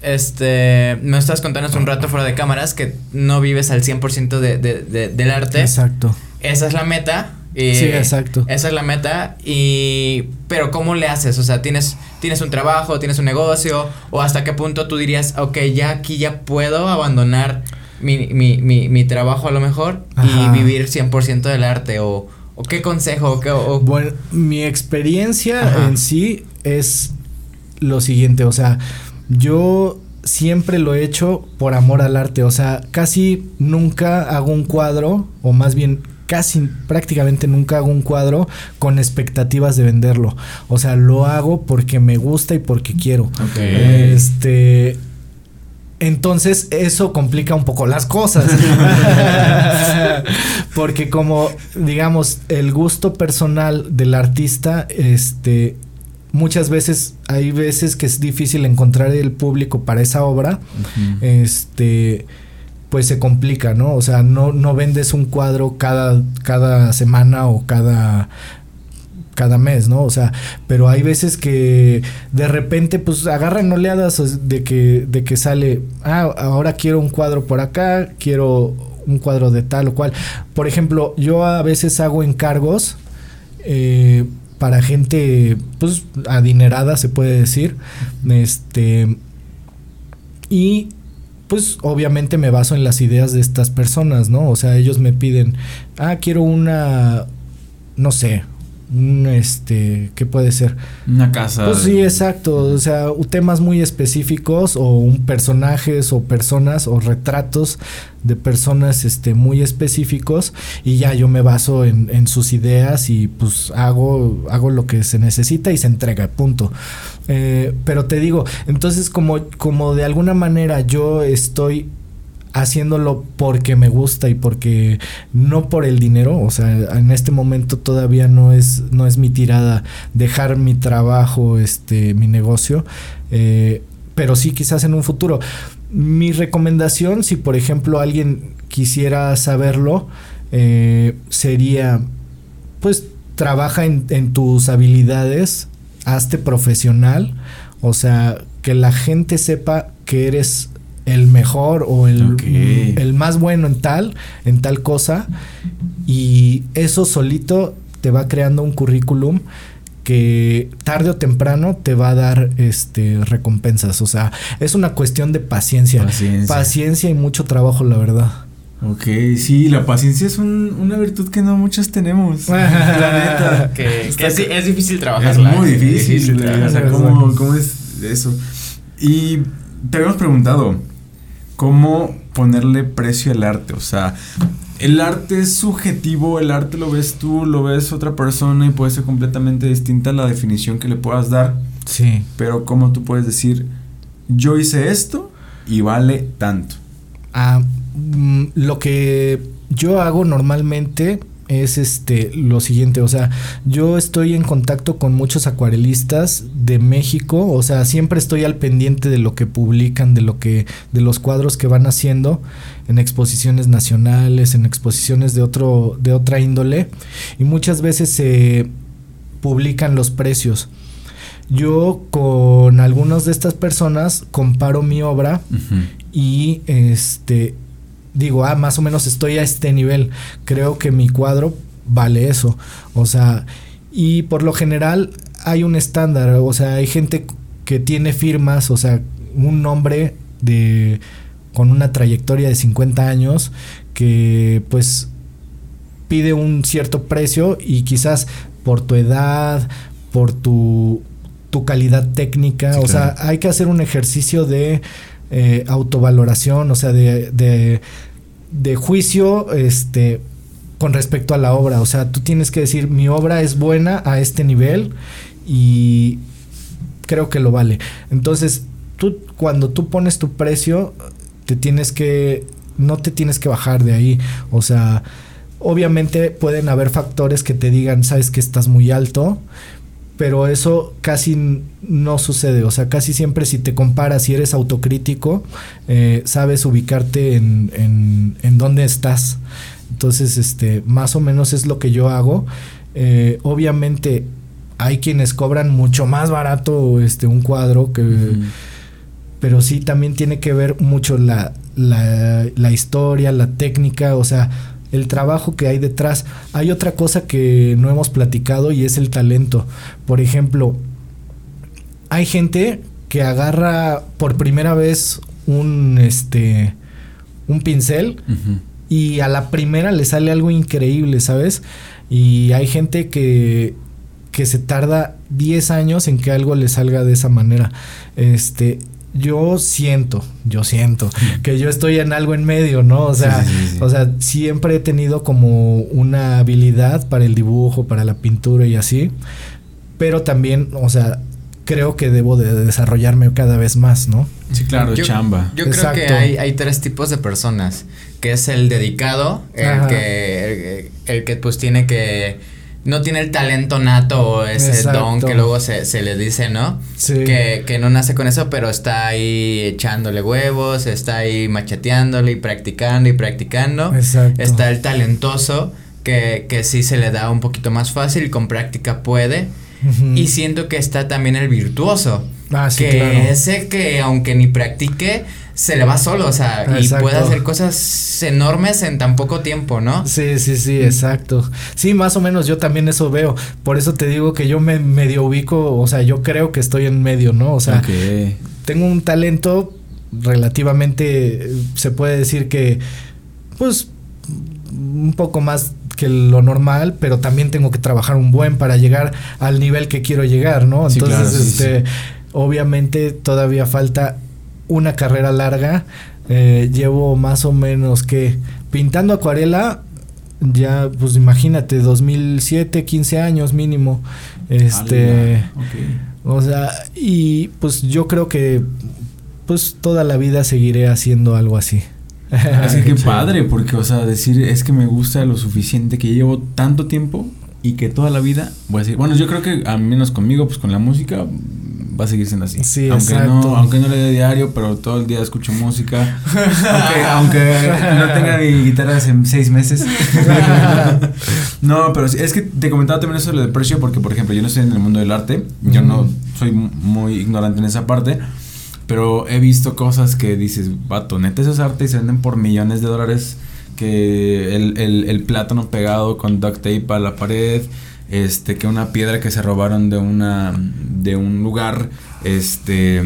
este me estás contando hace un rato fuera de cámaras que no vives al 100% de, de, de, del arte. Exacto. Esa es la meta, sí, exacto. Esa es la meta. Y. Pero, ¿cómo le haces? O sea, ¿tienes, tienes un trabajo, tienes un negocio. O hasta qué punto tú dirías, ok, ya aquí ya puedo abandonar mi, mi, mi, mi trabajo a lo mejor y vivir 100% del arte. O, o qué consejo. Qué, o, bueno, mi experiencia en sí es lo siguiente. O sea, yo siempre lo he hecho por amor al arte. O sea, casi nunca hago un cuadro, o más bien casi prácticamente nunca hago un cuadro con expectativas de venderlo. O sea, lo hago porque me gusta y porque quiero. Este. Entonces eso complica un poco las cosas. <laughs> Porque como digamos el gusto personal del artista, este, muchas veces hay veces que es difícil encontrar el público para esa obra. Este pues se complica, ¿no? O sea, no, no vendes un cuadro cada, cada semana o cada cada mes, ¿no? O sea, pero hay veces que de repente pues agarran oleadas de que, de que sale, ah, ahora quiero un cuadro por acá, quiero un cuadro de tal o cual. Por ejemplo, yo a veces hago encargos eh, para gente pues adinerada, se puede decir, este, y pues obviamente me baso en las ideas de estas personas, ¿no? O sea, ellos me piden, ah, quiero una, no sé, este, ¿qué puede ser? Una casa. Pues sí, exacto, o sea, temas muy específicos o un personajes o personas o retratos de personas este muy específicos y ya yo me baso en, en sus ideas y pues hago hago lo que se necesita y se entrega, punto. Eh, pero te digo, entonces como, como de alguna manera yo estoy haciéndolo porque me gusta y porque no por el dinero, o sea, en este momento todavía no es no es mi tirada dejar mi trabajo, este mi negocio, eh, pero sí quizás en un futuro. Mi recomendación, si por ejemplo alguien quisiera saberlo, eh, sería pues trabaja en, en tus habilidades, hazte profesional, o sea, que la gente sepa que eres el mejor o el, el más bueno en tal, en tal cosa. Y eso solito te va creando un currículum que tarde o temprano te va a dar este recompensas. O sea, es una cuestión de paciencia. Paciencia, y mucho trabajo, la verdad. Ok, sí, la paciencia es una virtud que no muchas tenemos. <laughs> la neta. Que, es, difícil trabajar. Es muy difícil. o sea, ¿cómo, ¿cómo, es eso? Y te habíamos preguntado, cómo ponerle precio al arte. O sea, el arte es subjetivo, el arte lo ves tú, lo ves otra persona y puede ser completamente distinta la definición que le puedas dar. Sí. Pero cómo tú puedes decir, yo hice esto y vale tanto. Ah, mm, lo que yo hago normalmente es este lo siguiente, o sea, yo estoy en contacto con muchos acuarelistas de México, o sea, siempre estoy al pendiente de lo que publican, de lo que de los cuadros que van haciendo en exposiciones nacionales, en exposiciones de otro de otra índole y muchas veces se publican los precios. Yo con algunas de estas personas comparo mi obra y este digo, ah, más o menos estoy a este nivel, creo que mi cuadro vale eso. O sea, y por lo general hay un estándar, o sea, hay gente que tiene firmas, o sea, un nombre de con una trayectoria de 50 años que pues pide un cierto precio y quizás por tu edad, por tu, tu calidad técnica, o sea, hay que hacer un ejercicio de eh, autovaloración, o sea, de, de juicio, este, con respecto a la obra. O sea, tú tienes que decir, mi obra es buena a este nivel y creo que lo vale. Entonces, tú cuando tú pones tu precio, te tienes que, no te tienes que bajar de ahí. O sea, obviamente pueden haber factores que te digan, sabes que estás muy alto, pero eso casi no sucede. O sea, casi siempre si te comparas y eres autocrítico, eh, sabes ubicarte en, en, en dónde estás. Entonces, este, más o menos es lo que yo hago. Eh, obviamente hay quienes cobran mucho más barato este un cuadro que pero sí también tiene que ver mucho la, la, la, historia, la técnica, o sea, el trabajo que hay detrás. Hay otra cosa que no hemos platicado y es el talento. Por ejemplo, hay gente que agarra por primera vez un este un pincel y a la primera le sale algo increíble, ¿sabes? Y hay gente que, que se tarda 10 años en que algo le salga de esa manera. Este, yo siento, yo siento que yo estoy en algo en medio, ¿no? O sea, sí, sí, sí, o sea, siempre he tenido como una habilidad para el dibujo, para la pintura y así, pero también, o sea, creo que debo de desarrollarme cada vez más, ¿no? Sí, claro, yo, chamba. Yo Exacto. creo que hay, hay, tres tipos de personas, que es el dedicado, el que, el, el, que pues tiene que no tiene el talento nato o ese Exacto. don que luego se, se, le dice, ¿no? Sí. Que, que no nace con eso, pero está ahí echándole huevos, está ahí macheteándole y practicando y practicando. Exacto. Está el talentoso que, que sí se le da un poquito más fácil con práctica puede. Uh -huh. Y siento que está también el virtuoso. Ah, sí, que claro. ese que aunque ni practique, se le va solo, o sea, exacto. y puede hacer cosas enormes en tan poco tiempo, ¿no? Sí, sí, sí, exacto. Sí, más o menos yo también eso veo. Por eso te digo que yo me medio ubico, o sea, yo creo que estoy en medio, ¿no? O sea, okay. tengo un talento relativamente, se puede decir que, pues, un poco más que lo normal, pero también tengo que trabajar un buen para llegar al nivel que quiero llegar, ¿no? Entonces, sí, claro, sí, este, sí. Obviamente todavía falta una carrera larga. Eh, llevo más o menos que pintando acuarela, ya, pues imagínate, 2007, 15 años mínimo. Este, okay. o sea, y pues yo creo que pues toda la vida seguiré haciendo algo así. Así que <laughs> padre, porque, o sea, decir es que me gusta lo suficiente que llevo tanto tiempo y que toda la vida voy a decir, bueno, yo creo que al menos conmigo, pues con la música va a seguir siendo así. Sí, aunque exacto. no, aunque no le dé diario, pero todo el día escucho música. aunque, <laughs> aunque no tenga mi guitarra hace seis meses. <laughs> no, pero es que te comentaba también eso de precio, porque por ejemplo, yo no estoy en el mundo del arte, yo mm. no soy muy ignorante en esa parte. Pero he visto cosas que dices, vato, neta, eso es arte y se venden por millones de dólares. Que el, el, el plátano pegado con duct tape a la pared, este, que una piedra que se robaron de una, de un lugar, este,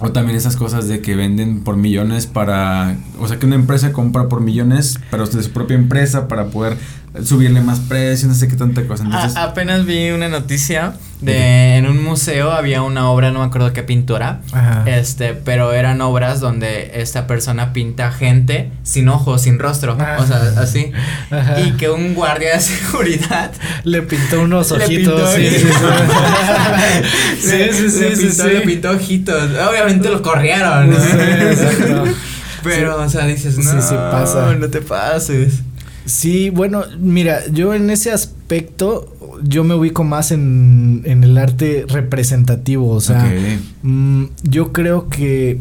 o también esas cosas de que venden por millones para, o sea, que una empresa compra por millones, pero de su propia empresa para poder subirle más precio, no sé qué tanta cosa. Entonces, A, apenas vi una noticia de en un museo había una obra, no me acuerdo qué pintura, Ajá. este, pero eran obras donde esta persona pinta gente sin ojos, sin rostro, Ajá. o sea, así, <laughs> Ajá. y que un guardia de <laughs> seguridad le pintó unos <laughs> ojitos, sí, sí, sí, sí, le pintó, sí. le pintó ojitos, obviamente lo corrieron, ¿no? Sí, exacto. Pero, Sí. o sea, dices, no, Sí, sí pasa. no te pases. Sí, bueno, mira, yo en ese aspecto yo me ubico más en, en el arte representativo, o sea, okay. mmm, yo creo que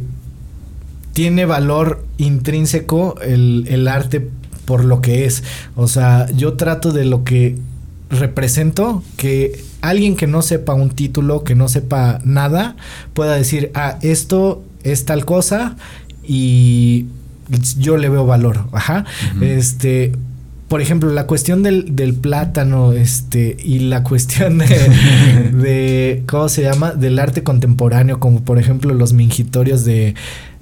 tiene valor intrínseco el, el arte por lo que es, o sea, yo trato de lo que represento que alguien que no sepa un título, que no sepa nada, pueda decir, ah, esto es tal cosa y yo le veo valor, ajá, uh -huh. este, por ejemplo, la cuestión del, del, plátano, este, y la cuestión de, <laughs> de, ¿cómo se llama? Del arte contemporáneo, como por ejemplo los mingitorios de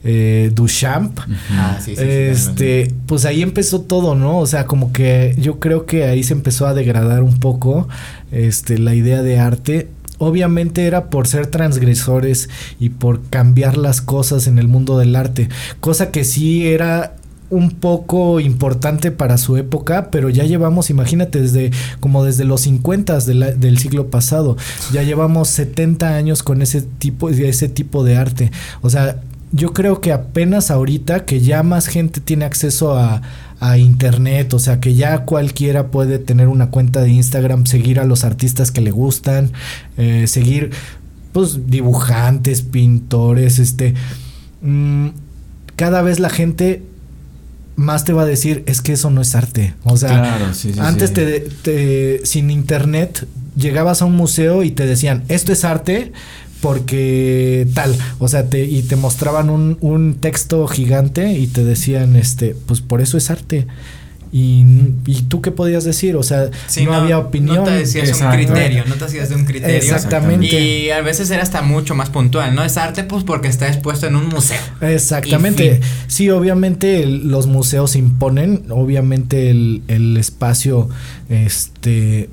eh, Duchamp. Ah, sí, sí, este, sí, pues ahí empezó todo, ¿no? O sea, como que yo creo que ahí se empezó a degradar un poco, este, la idea de arte. Obviamente era por ser transgresores y por cambiar las cosas en el mundo del arte, cosa que sí era un poco importante para su época, pero ya llevamos, imagínate, desde como desde los 50 del siglo pasado, ya llevamos 70 años con ese tipo, ese tipo de arte. O sea, yo creo que apenas ahorita que ya más gente tiene acceso a, a internet, o sea que ya cualquiera puede tener una cuenta de Instagram, seguir a los artistas que le gustan, eh, seguir pues dibujantes, pintores, este, mm, cada vez la gente más te va a decir es que eso no es arte. O sea, antes Te, sin internet llegabas a un museo y te decían esto es arte porque tal, o sea, te, y te mostraban un, un texto gigante y te decían este, pues por eso es arte. Y, y, tú qué podías decir, o sea, no, había opinión. No te decías un criterio, no te hacías de un criterio. Exactamente. Y a veces era hasta mucho más puntual, ¿no? Es arte pues porque está expuesto en un museo. Exactamente. Sí, obviamente los museos imponen, obviamente el, el espacio, este,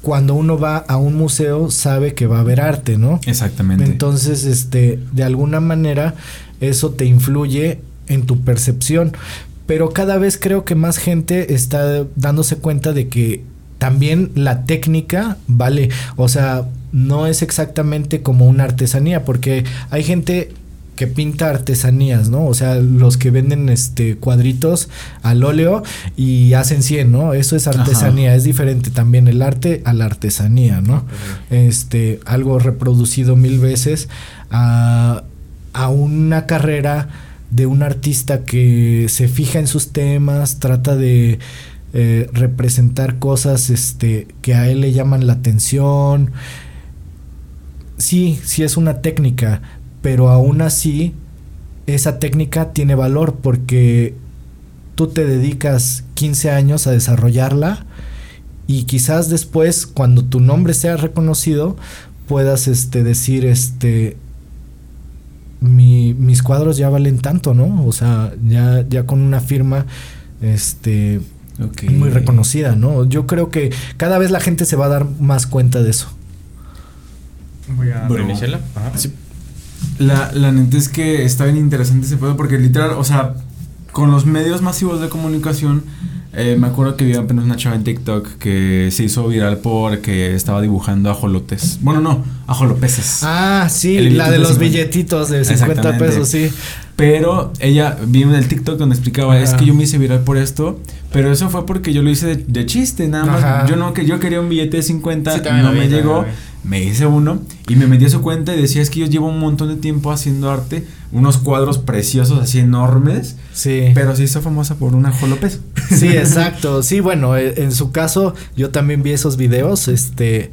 cuando uno va a un museo sabe que va a haber arte, ¿no? Exactamente. Entonces, este, de alguna manera eso te influye en tu percepción pero cada vez creo que más gente está dándose cuenta de que también la técnica vale, o sea, no es exactamente como una artesanía, porque hay gente que pinta artesanías, ¿no? O sea, los que venden este cuadritos al óleo y hacen 100, ¿no? Eso es artesanía, es diferente también el arte a la artesanía, ¿no? Este, algo reproducido mil veces a, a una carrera de un artista que se fija en sus temas, trata de eh, representar cosas este, que a él le llaman la atención. Sí, sí es una técnica, pero aún así esa técnica tiene valor porque tú te dedicas 15 años a desarrollarla y quizás después cuando tu nombre sea reconocido puedas este decir este mi, mis cuadros ya valen tanto, ¿no? O sea, ya, ya con una firma, este, muy reconocida, ¿no? Yo creo que cada vez la gente se va a dar más cuenta de eso. Voy a reiniciarla. La, la neta es que está bien interesante ese pedo porque literal, o sea, con los medios masivos de comunicación eh, me acuerdo que vi apenas una chava en TikTok que se hizo viral porque estaba dibujando ajolotes. Bueno, no, ajolopeses. Ah, sí, la de los billetitos de 50 pesos, sí. Pero ella vi en el TikTok donde explicaba, es que yo me hice viral por esto, pero eso fue porque yo lo hice de, chiste, nada más. Yo no que yo quería un billete de 50, no me llegó me hice uno y me metí a su cuenta y decía es que yo llevo un montón de tiempo haciendo arte, unos cuadros preciosos así enormes. Sí. Pero se hizo famosa por una López. Sí, exacto. Sí, bueno, eh, en su caso yo también vi esos videos, este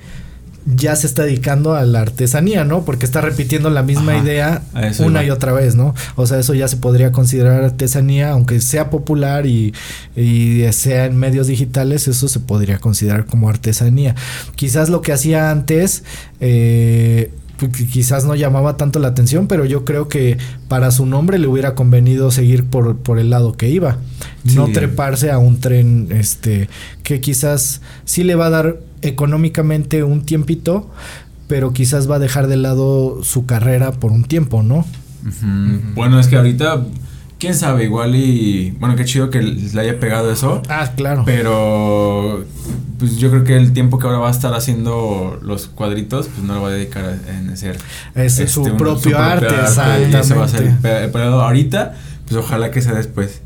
ya se está dedicando a la artesanía, ¿no? Porque está repitiendo la misma idea una y otra vez, ¿no? O sea, eso ya se podría considerar artesanía, aunque sea popular y, y, sea en medios digitales, eso se podría considerar como artesanía. Quizás lo que hacía antes, eh, pues, quizás no llamaba tanto la atención, pero yo creo que para su nombre le hubiera convenido seguir por, por el lado que iba. No treparse a un tren este que quizás sí le va a dar económicamente un tiempito, pero quizás va a dejar de lado su carrera por un tiempo, ¿no? Bueno, es que ahorita quién sabe, igual y bueno, qué chido que le haya pegado eso. Ah, claro. Pero pues yo creo que el tiempo que ahora va a estar haciendo los cuadritos, pues no lo va a dedicar a, hacer es este, su, propio arte, exactamente. Ese va a ser pero ahorita, pues ojalá que sea después.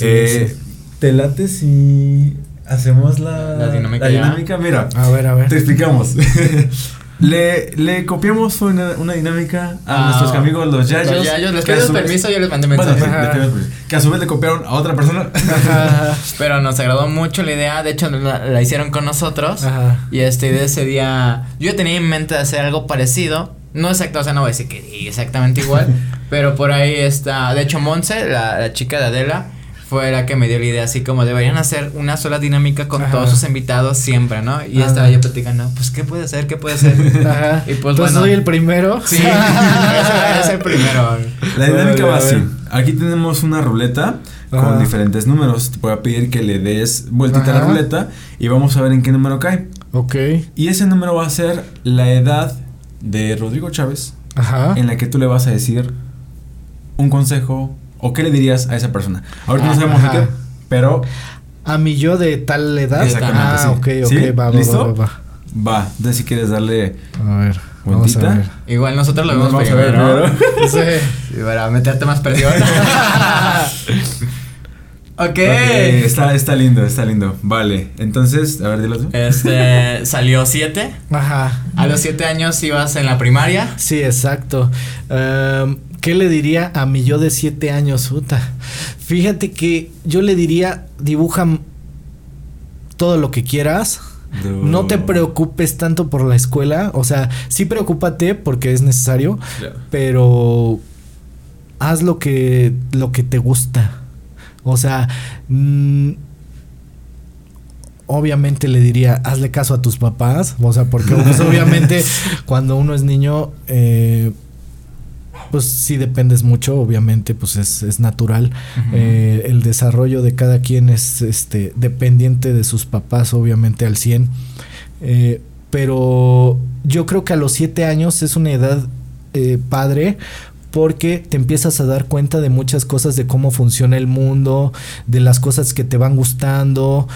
Eh, ¿Te late si hacemos la, dinámica? La dinámica, mira. A ver, a ver. Te explicamos. <laughs> Le, le copiamos una, una dinámica a ah, nuestros amigos los Yayos. Los Yayos, les pedimos permiso, yo les mandé mensaje. que a su vez le copiaron a otra persona. <laughs> Pero nos agradó mucho la idea, de hecho la, hicieron con nosotros. Y este, de ese día, yo tenía en mente hacer algo parecido. No exacto, o sea, no voy a decir que exactamente igual. <laughs> pero por ahí está, de hecho, Monse, la, la chica de Adela fue la que me dio la idea, así como deberían hacer una sola dinámica con todos sus invitados siempre, ¿no? Y estaba yo platicando, pues, ¿qué puede ser? ¿Qué puede ser? <laughs> Ajá. Y pues, pues soy el primero. Sí, <laughs> <laughs> es el primero. La dinámica va así. Aquí tenemos una ruleta con diferentes números. Te voy a pedir que le des vueltita a la ruleta y vamos a ver en qué número cae. Ok. Y ese número va a ser la edad de Rodrigo Chávez. Ajá. En la que tú le vas a decir un consejo ¿O qué le dirías a esa persona? Ahorita no sabemos de Ajá. qué, pero A mi yo de tal edad. Exactamente, Ah, sí. ok, ok, ¿Sí? va, va, ¿Listo? va, va, va. Entonces si quieres darle. A ver, vamos a ver. Igual nosotros lo Nos vemos vamos a ver primero. ¿no? <laughs> Sí. Sí, para meterte más presión. <laughs> ok. Ok, está, está lindo, está lindo. Vale, entonces, a ver, dilo tú. Este, salió 7. Ajá. A los 7 años ibas en la primaria. Sí, exacto. Em, ¿Qué le diría a mi yo de siete años, puta? Fíjate que yo le diría, dibuja todo lo que quieras. No te preocupes tanto por la escuela. O sea, sí preocúpate porque es necesario, pero haz lo que, lo que te gusta. O sea, mm, obviamente le diría, hazle caso a tus papás. O sea, porque pues, obviamente <laughs> cuando uno es niño, eh, pues sí dependes mucho, obviamente, pues es, es natural. Eh, el desarrollo de cada quien es este dependiente de sus papás, obviamente, al 100. Eh, pero yo creo que a los 7 años es una edad eh, padre porque te empiezas a dar cuenta de muchas cosas de cómo funciona el mundo, de las cosas que te van gustando.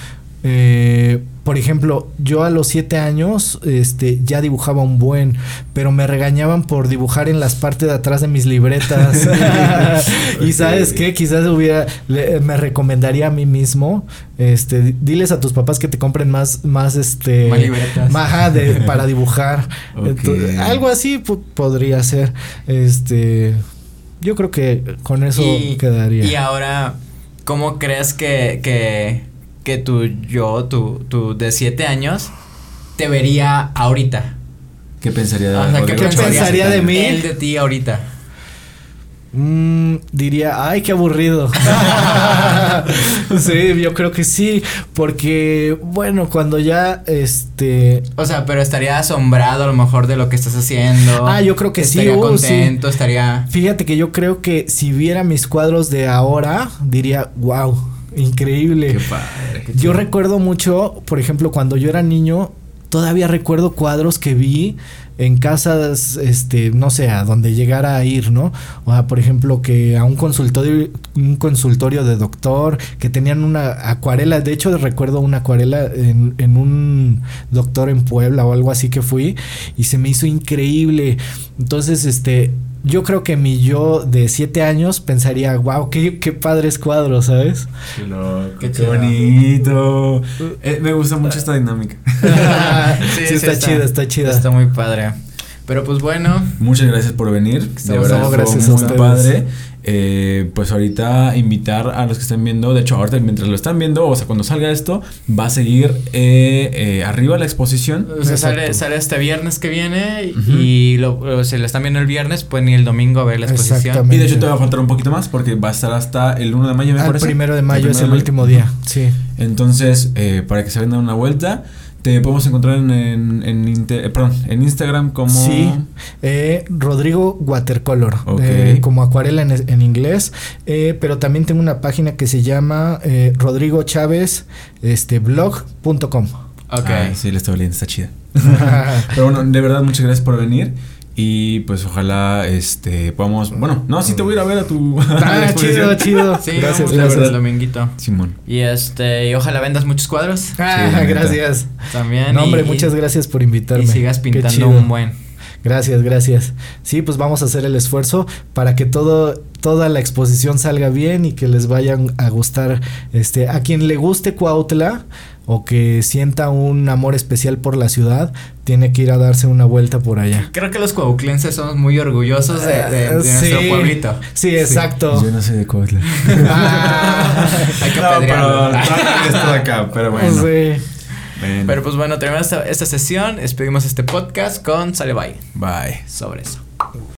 Eh, por ejemplo, yo a los siete años este, ya dibujaba un buen, pero me regañaban por dibujar en las partes de atrás de mis libretas. <laughs> <laughs> y sabes qué, quizás hubiera, le- me recomendaría a mí mismo, este, diles a tus papás que te compren más, más, este, Más libretas. De- <laughs> para dibujar. Entonces, algo así podría ser. Este, yo creo que con eso quedaría. Y ahora, ¿cómo crees que, que, que tu yo, tu, tu de 7 años, te vería ahorita? ¿Qué pensaría de O sea, o ¿qué de- pensaría de mí? Él de ti ahorita. Mm, diría, ay, qué aburrido. <laughs> sí, yo creo que sí, porque bueno, cuando ya este O sea, pero estaría asombrado a lo mejor de lo que estás haciendo. Ah, yo creo que sí, Estaría uh, sí. contento, estaría... Fíjate que yo creo que si viera mis cuadros de ahora, diría, wow, increíble. Qué padre. Yo recuerdo mucho, por ejemplo, cuando yo era niño, todavía recuerdo cuadros que vi en casas, este, no sé, a donde llegara a ir, ¿no? O sea, por ejemplo, que a un consultorio, un consultorio de doctor, que tenían una acuarela, de hecho recuerdo una acuarela en, en un doctor en Puebla o algo así que fui, y se me hizo increíble. Entonces, este, yo creo que mi yo de siete años pensaría, wow, qué, qué padres cuadros, ¿sabes? Qué loco, Qué bonito. Eh, me gusta <laughs> mucho esta dinámica. sí, está, chida, está chida. Está muy padre. Pero pues bueno, Muchas gracias por venir. De Estamos- verdad, no, fue gracias a muy padre. Eh, pues ahorita invitar a los que están viendo. De hecho, ahorita mientras lo están viendo, o sea, cuando salga esto, va a seguir eh, eh, arriba la exposición. o sea, sale, sale este viernes que viene y lo, o si lo están viendo el viernes, pueden ir el domingo a ver la exposición. Y de hecho, te va a faltar un poquito más porque va a estar hasta el 1 de mayo, me Al parece. primero de mayo El es el último día, sí. Entonces, eh, para que se vendan una vuelta, te podemos encontrar en, en, eh, perdón, en Instagram como... Sí, eh, Rodrigo Watercolor, eh, como acuarela en, en inglés, eh, pero también tengo una página que se llama eh, Rodrigo Chávez este, blog.com. Ok. Ah, sí, la estaba leyendo, está chida. <laughs> <laughs> Pero bueno, de verdad, muchas gracias por venir. Y pues ojalá este podamos. Bueno, no, sí te voy a ir a ver a tu. ah, <laughs> chido, chido. Sí, gracias, vamos la el dominguito. Simón. Y este, y ojalá vendas muchos cuadros Ah, Sí, gracias. también. No, hombre, y- muchas gracias por invitarme. Y sigas pintando un buen. Gracias, gracias. Sí, pues vamos a hacer el esfuerzo para que todo, toda la exposición salga bien y que les vayan a gustar. Este, a quien le guste Cuautla o que sienta un amor especial por la ciudad, tiene que ir a darse una vuelta por allá. Creo que los coauclenses somos muy orgullosos de, de- de nuestro pueblito. Sí, exacto. Yo no sé de Cuautla. Ah, Hay que no, pero esto de acá, pero bueno. sí. Bueno, Pero pues bueno, terminamos esta, esta sesión. Despedimos este podcast con Sale Bye. bye. Sobre eso.